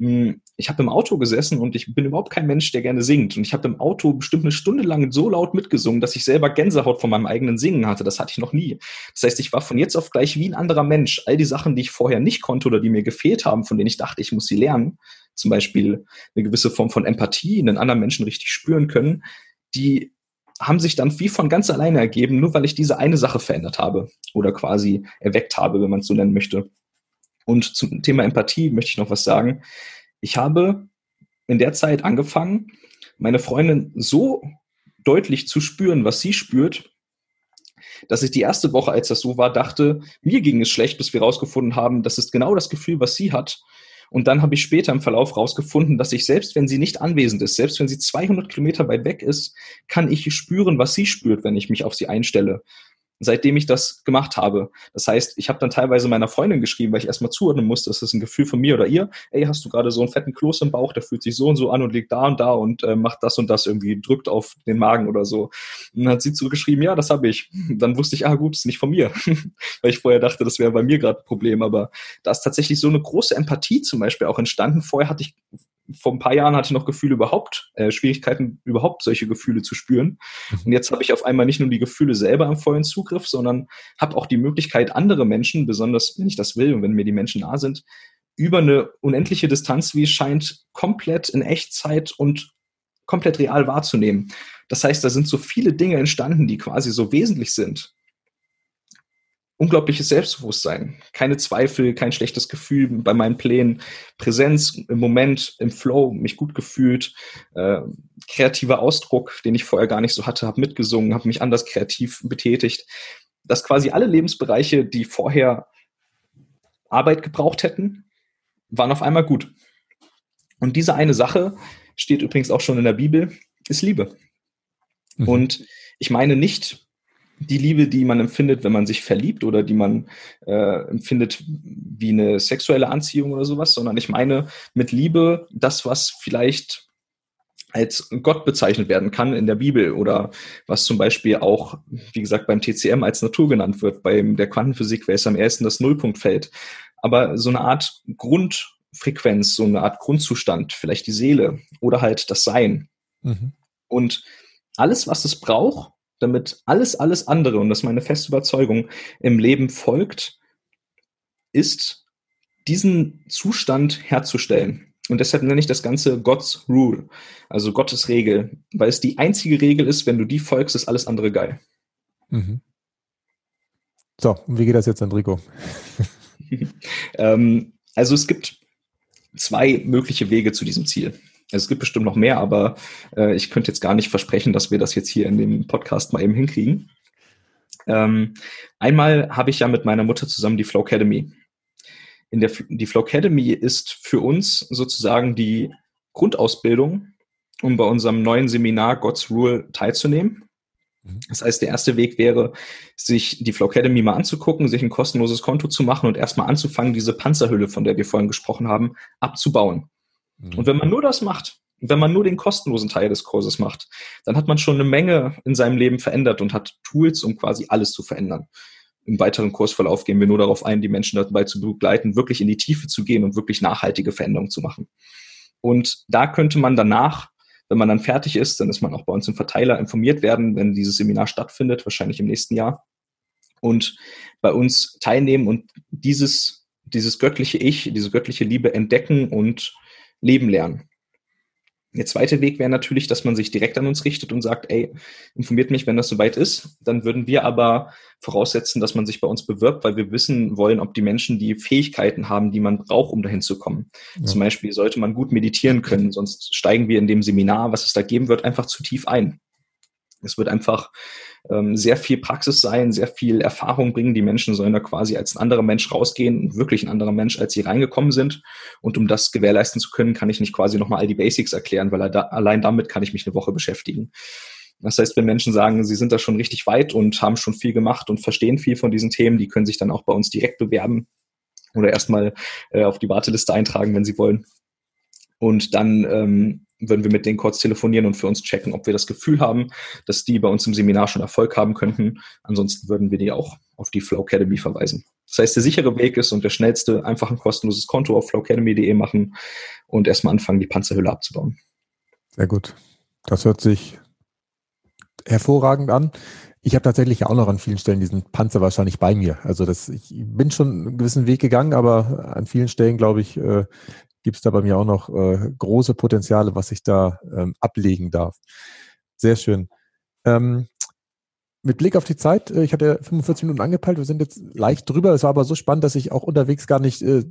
Hm, ich habe im Auto gesessen und ich bin überhaupt kein Mensch, der gerne singt. Und ich habe im Auto bestimmt eine Stunde lang so laut mitgesungen, dass ich selber Gänsehaut von meinem eigenen Singen hatte. Das hatte ich noch nie. Das heißt, ich war von jetzt auf gleich wie ein anderer Mensch. All die Sachen, die ich vorher nicht konnte oder die mir gefehlt haben, von denen ich dachte, ich muss sie lernen, zum Beispiel eine gewisse Form von Empathie in den anderen Menschen richtig spüren können, die haben sich dann wie von ganz alleine ergeben, nur weil ich diese eine Sache verändert habe oder quasi erweckt habe, wenn man es so nennen möchte. Und zum Thema Empathie möchte ich noch was sagen. Ich habe in der Zeit angefangen, meine Freundin so deutlich zu spüren, was sie spürt, dass ich die erste Woche, als das so war, dachte, mir ging es schlecht, bis wir rausgefunden haben, das ist genau das Gefühl, was sie hat. Und dann habe ich später im Verlauf rausgefunden, dass ich selbst, wenn sie nicht anwesend ist, selbst wenn sie 200 Kilometer weit weg ist, kann ich spüren, was sie spürt, wenn ich mich auf sie einstelle seitdem ich das gemacht habe. Das heißt, ich habe dann teilweise meiner Freundin geschrieben, weil ich erstmal zuordnen musste, ist das ein Gefühl von mir oder ihr? Ey, hast du gerade so einen fetten Kloß im Bauch, der fühlt sich so und so an und liegt da und da und äh, macht das und das irgendwie, drückt auf den Magen oder so. Und dann hat sie zurückgeschrieben, ja, das habe ich. Dann wusste ich, ah gut, ist nicht von mir. <laughs> weil ich vorher dachte, das wäre bei mir gerade ein Problem. Aber da ist tatsächlich so eine große Empathie zum Beispiel auch entstanden. Vorher hatte ich vor ein paar Jahren hatte ich noch Gefühle überhaupt, äh, Schwierigkeiten überhaupt solche Gefühle zu spüren. Mhm. Und jetzt habe ich auf einmal nicht nur die Gefühle selber im vollen Zugriff, sondern habe auch die Möglichkeit, andere Menschen, besonders wenn ich das will und wenn mir die Menschen nah sind, über eine unendliche Distanz, wie es scheint, komplett in Echtzeit und komplett real wahrzunehmen. Das heißt, da sind so viele Dinge entstanden, die quasi so wesentlich sind, unglaubliches Selbstbewusstsein, keine Zweifel, kein schlechtes Gefühl bei meinen Plänen, Präsenz im Moment, im Flow, mich gut gefühlt, äh, kreativer Ausdruck, den ich vorher gar nicht so hatte, habe mitgesungen, habe mich anders kreativ betätigt. Dass quasi alle Lebensbereiche, die vorher Arbeit gebraucht hätten, waren auf einmal gut. Und diese eine Sache steht übrigens auch schon in der Bibel, ist Liebe. Mhm. Und ich meine nicht die Liebe, die man empfindet, wenn man sich verliebt oder die man äh, empfindet wie eine sexuelle Anziehung oder sowas, sondern ich meine mit Liebe das, was vielleicht als Gott bezeichnet werden kann in der Bibel oder was zum Beispiel auch, wie gesagt, beim TCM als Natur genannt wird, bei der Quantenphysik wäre es am ersten das Nullpunktfeld. Aber so eine Art Grundfrequenz, so eine Art Grundzustand, vielleicht die Seele oder halt das Sein. Mhm. Und alles, was es braucht, damit alles, alles andere, und das ist meine feste Überzeugung, im Leben folgt, ist, diesen Zustand herzustellen. Und deshalb nenne ich das Ganze God's Rule, also Gottes Regel, weil es die einzige Regel ist, wenn du die folgst, ist alles andere geil. Mhm. So, und wie geht das jetzt, Enrico? <laughs> ähm, also es gibt zwei mögliche Wege zu diesem Ziel. Es gibt bestimmt noch mehr, aber äh, ich könnte jetzt gar nicht versprechen, dass wir das jetzt hier in dem Podcast mal eben hinkriegen. Ähm, einmal habe ich ja mit meiner Mutter zusammen die Flow Academy. In der, die Flow Academy ist für uns sozusagen die Grundausbildung, um bei unserem neuen Seminar God's Rule teilzunehmen. Mhm. Das heißt, der erste Weg wäre, sich die Flow Academy mal anzugucken, sich ein kostenloses Konto zu machen und erstmal anzufangen, diese Panzerhülle, von der wir vorhin gesprochen haben, abzubauen. Und wenn man nur das macht, wenn man nur den kostenlosen Teil des Kurses macht, dann hat man schon eine Menge in seinem Leben verändert und hat Tools, um quasi alles zu verändern. Im weiteren Kursverlauf gehen wir nur darauf ein, die Menschen dabei zu begleiten, wirklich in die Tiefe zu gehen und wirklich nachhaltige Veränderungen zu machen. Und da könnte man danach, wenn man dann fertig ist, dann ist man auch bei uns im Verteiler informiert werden, wenn dieses Seminar stattfindet, wahrscheinlich im nächsten Jahr, und bei uns teilnehmen und dieses, dieses göttliche Ich, diese göttliche Liebe entdecken und leben lernen. Der zweite Weg wäre natürlich, dass man sich direkt an uns richtet und sagt, ey, informiert mich, wenn das soweit ist. Dann würden wir aber voraussetzen, dass man sich bei uns bewirbt, weil wir wissen wollen, ob die Menschen die Fähigkeiten haben, die man braucht, um dahin zu kommen. Ja. Zum Beispiel sollte man gut meditieren können, sonst steigen wir in dem Seminar, was es da geben wird, einfach zu tief ein. Es wird einfach ähm, sehr viel Praxis sein, sehr viel Erfahrung bringen. Die Menschen sollen da quasi als ein anderer Mensch rausgehen, wirklich ein anderer Mensch, als sie reingekommen sind. Und um das gewährleisten zu können, kann ich nicht quasi nochmal all die Basics erklären, weil allein damit kann ich mich eine Woche beschäftigen. Das heißt, wenn Menschen sagen, sie sind da schon richtig weit und haben schon viel gemacht und verstehen viel von diesen Themen, die können sich dann auch bei uns direkt bewerben oder erstmal äh, auf die Warteliste eintragen, wenn sie wollen. Und dann ähm, würden wir mit denen kurz telefonieren und für uns checken, ob wir das Gefühl haben, dass die bei uns im Seminar schon Erfolg haben könnten. Ansonsten würden wir die auch auf die Flow Academy verweisen. Das heißt, der sichere Weg ist und der schnellste, einfach ein kostenloses Konto auf flowacademy.de machen und erstmal anfangen, die Panzerhülle abzubauen. Sehr gut. Das hört sich hervorragend an. Ich habe tatsächlich auch noch an vielen Stellen diesen Panzer wahrscheinlich bei mir. Also das, ich bin schon einen gewissen Weg gegangen, aber an vielen Stellen, glaube ich, äh, gibt es da bei mir auch noch äh, große Potenziale, was ich da ähm, ablegen darf. Sehr schön. Ähm, mit Blick auf die Zeit, äh, ich hatte 45 Minuten angepeilt, wir sind jetzt leicht drüber. Es war aber so spannend, dass ich auch unterwegs gar nicht äh,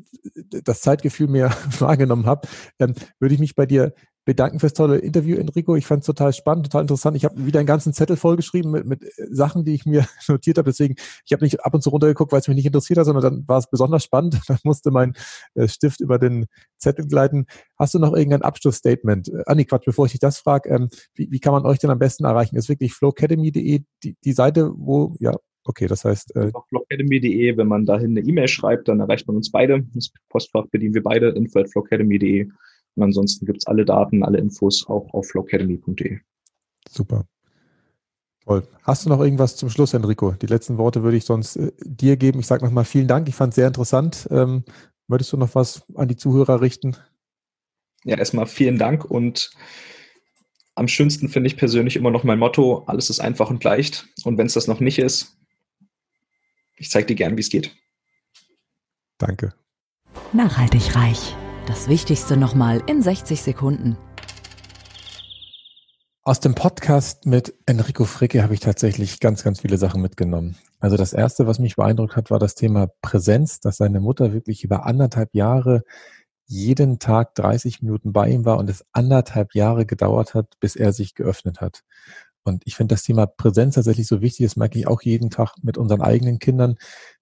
das Zeitgefühl mehr <laughs> wahrgenommen habe. Ähm, würde ich mich bei dir bedanken fürs tolle Interview, Enrico. Ich fand es total spannend, total interessant. Ich habe wieder einen ganzen Zettel vollgeschrieben mit, mit Sachen, die ich mir <laughs> notiert habe. Deswegen, ich habe nicht ab und zu runtergeguckt, weil es mich nicht interessiert hat, sondern dann war es besonders spannend. <laughs> Dann musste mein äh, Stift über den Zettel gleiten. Hast du noch irgendein Abschlussstatement? Äh, ah, Quatsch, bevor ich dich das frage, ähm, wie, wie kann man euch denn am besten erreichen? Ist wirklich flowacademy.de die, die Seite, wo, ja, Okay, das heißt. Äh, flowacademy.de, wenn man dahin eine E-Mail schreibt, dann erreicht man uns beide. Das Postfach bedienen wir beide, info at flowacademy.de. Und ansonsten gibt's alle Daten, alle Infos auch auf flowacademy.de. Super. Toll. Hast du noch irgendwas zum Schluss, Enrico? Die letzten Worte würde ich sonst äh, dir geben. Ich sage nochmal vielen Dank. Ich fand es sehr interessant. Ähm, würdest du noch was an die Zuhörer richten? Ja, erstmal vielen Dank und am schönsten finde ich persönlich immer noch mein Motto, alles ist einfach und leicht. Und wenn es das noch nicht ist, ich zeige dir gern, wie es geht. Danke. Nachhaltig reich. Das Wichtigste nochmal in 60 Sekunden. Aus dem Podcast mit Enrico Fricke habe ich tatsächlich ganz, ganz viele Sachen mitgenommen. Also das erste, was mich beeindruckt hat, war das Thema Präsenz, dass seine Mutter wirklich über anderthalb Jahre jeden Tag 30 Minuten bei ihm war und es anderthalb Jahre gedauert hat, bis er sich geöffnet hat. Und ich finde das Thema Präsenz tatsächlich so wichtig. Das merke ich auch jeden Tag mit unseren eigenen Kindern,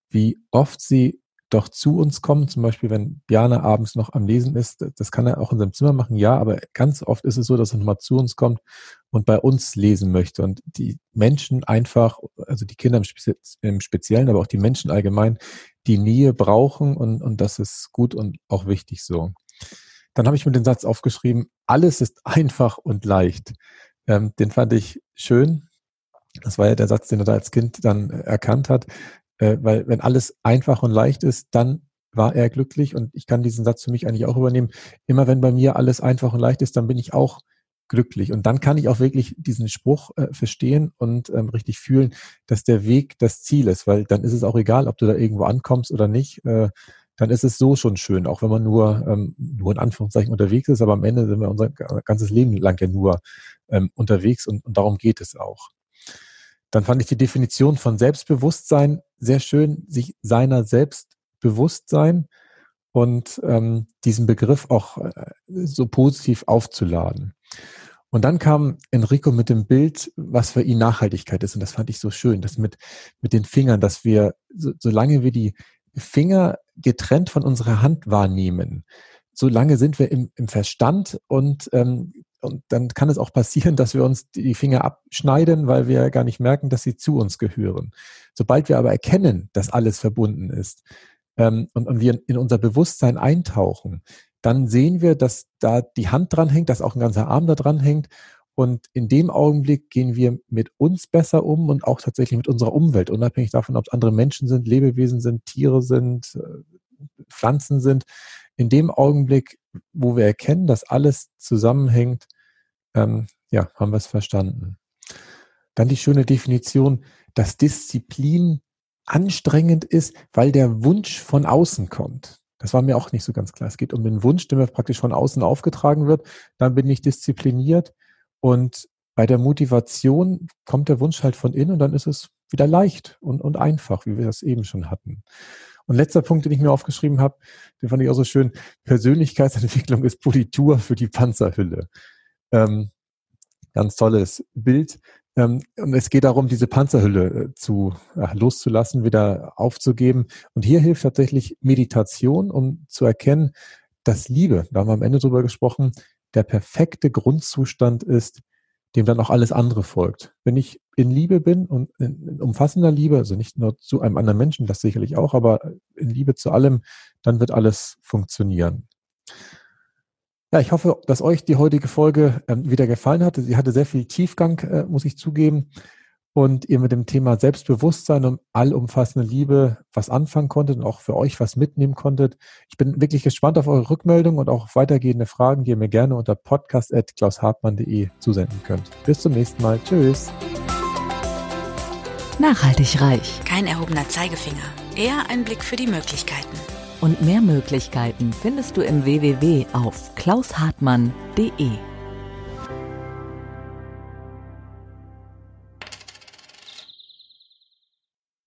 wie oft sie doch zu uns kommen. Zum Beispiel, wenn Bjana abends noch am Lesen ist. Das kann er auch in seinem Zimmer machen, ja, aber ganz oft ist es so, dass er nochmal zu uns kommt und bei uns lesen möchte. Und die Menschen einfach, also die Kinder im, Speziellen, aber auch die Menschen allgemein, die Nähe brauchen und, und das ist gut und auch wichtig so. Dann habe ich mir den Satz aufgeschrieben, alles ist einfach und leicht. Ähm, den fand ich schön. Das war ja der Satz, den er da als Kind dann äh, erkannt hat. Äh, weil wenn alles einfach und leicht ist, dann war er glücklich. Und ich kann diesen Satz für mich eigentlich auch übernehmen. Immer wenn bei mir alles einfach und leicht ist, dann bin ich auch glücklich. Und dann kann ich auch wirklich diesen Spruch äh, verstehen und ähm, richtig fühlen, dass der Weg das Ziel ist, weil dann ist es auch egal, ob du da irgendwo ankommst oder nicht. Äh, dann ist es so schon schön, auch wenn man nur, ähm, nur in Anführungszeichen unterwegs ist, aber am Ende sind wir unser ganzes Leben lang ja nur ähm, unterwegs und, und darum geht es auch. Dann fand ich die Definition von Selbstbewusstsein sehr schön, sich seiner selbst bewusst sein und ähm, diesen Begriff auch äh, so positiv aufzuladen. Und dann kam Enrico mit dem Bild, was für ihn Nachhaltigkeit ist. Und das fand ich so schön, das mit, mit den Fingern, dass wir, so, solange wir die Finger getrennt von unserer Hand wahrnehmen, solange sind wir im, im Verstand und, ähm, und dann kann es auch passieren, dass wir uns die Finger abschneiden, weil wir gar nicht merken, dass sie zu uns gehören. Sobald wir aber erkennen, dass alles verbunden ist ähm, und, und wir in unser Bewusstsein eintauchen, dann sehen wir, dass da die Hand dran hängt, dass auch ein ganzer Arm da dran hängt und in dem Augenblick gehen wir mit uns besser um und auch tatsächlich mit unserer Umwelt, unabhängig davon, ob es andere Menschen sind, Lebewesen sind, Tiere sind, äh, Pflanzen sind. In dem Augenblick, wo wir erkennen, dass alles zusammenhängt, ähm, ja, haben wir es verstanden. Dann die schöne Definition, dass Disziplin anstrengend ist, weil der Wunsch von außen kommt. Das war mir auch nicht so ganz klar. Es geht um den Wunsch, der mir praktisch von außen aufgetragen wird. Dann bin ich diszipliniert und bei der Motivation kommt der Wunsch halt von innen und dann ist es wieder leicht und, und einfach, wie wir das eben schon hatten. Und letzter Punkt, den ich mir aufgeschrieben habe, den fand ich auch so schön. Persönlichkeitsentwicklung ist Politur für die Panzerhülle. Ähm, ganz tolles Bild. Ähm, und es geht darum, diese Panzerhülle äh, zu äh, loszulassen, wieder aufzugeben. Und hier hilft tatsächlich Meditation, um zu erkennen, dass Liebe, da haben wir am Ende drüber gesprochen, der perfekte Grundzustand ist, dem dann auch alles andere folgt. Wenn ich in Liebe bin und in, umfassender Liebe, also nicht nur zu einem anderen Menschen, das sicherlich auch, aber in Liebe zu allem, dann wird alles funktionieren. Ja, ich hoffe, dass euch die heutige Folge ähm, wieder gefallen hat. Sie hatte sehr viel Tiefgang, äh, muss ich zugeben und ihr mit dem Thema Selbstbewusstsein und allumfassende Liebe was anfangen konntet und auch für euch was mitnehmen konntet. Ich bin wirklich gespannt auf eure Rückmeldung und auch auf weitergehende Fragen, die ihr mir gerne unter podcast.klaushartmann.de zusenden könnt. Bis zum nächsten Mal. Tschüss. Nachhaltig reich. Kein erhobener Zeigefinger. Eher ein Blick für die Möglichkeiten. Und mehr Möglichkeiten findest du im www auf klaushartmann.de.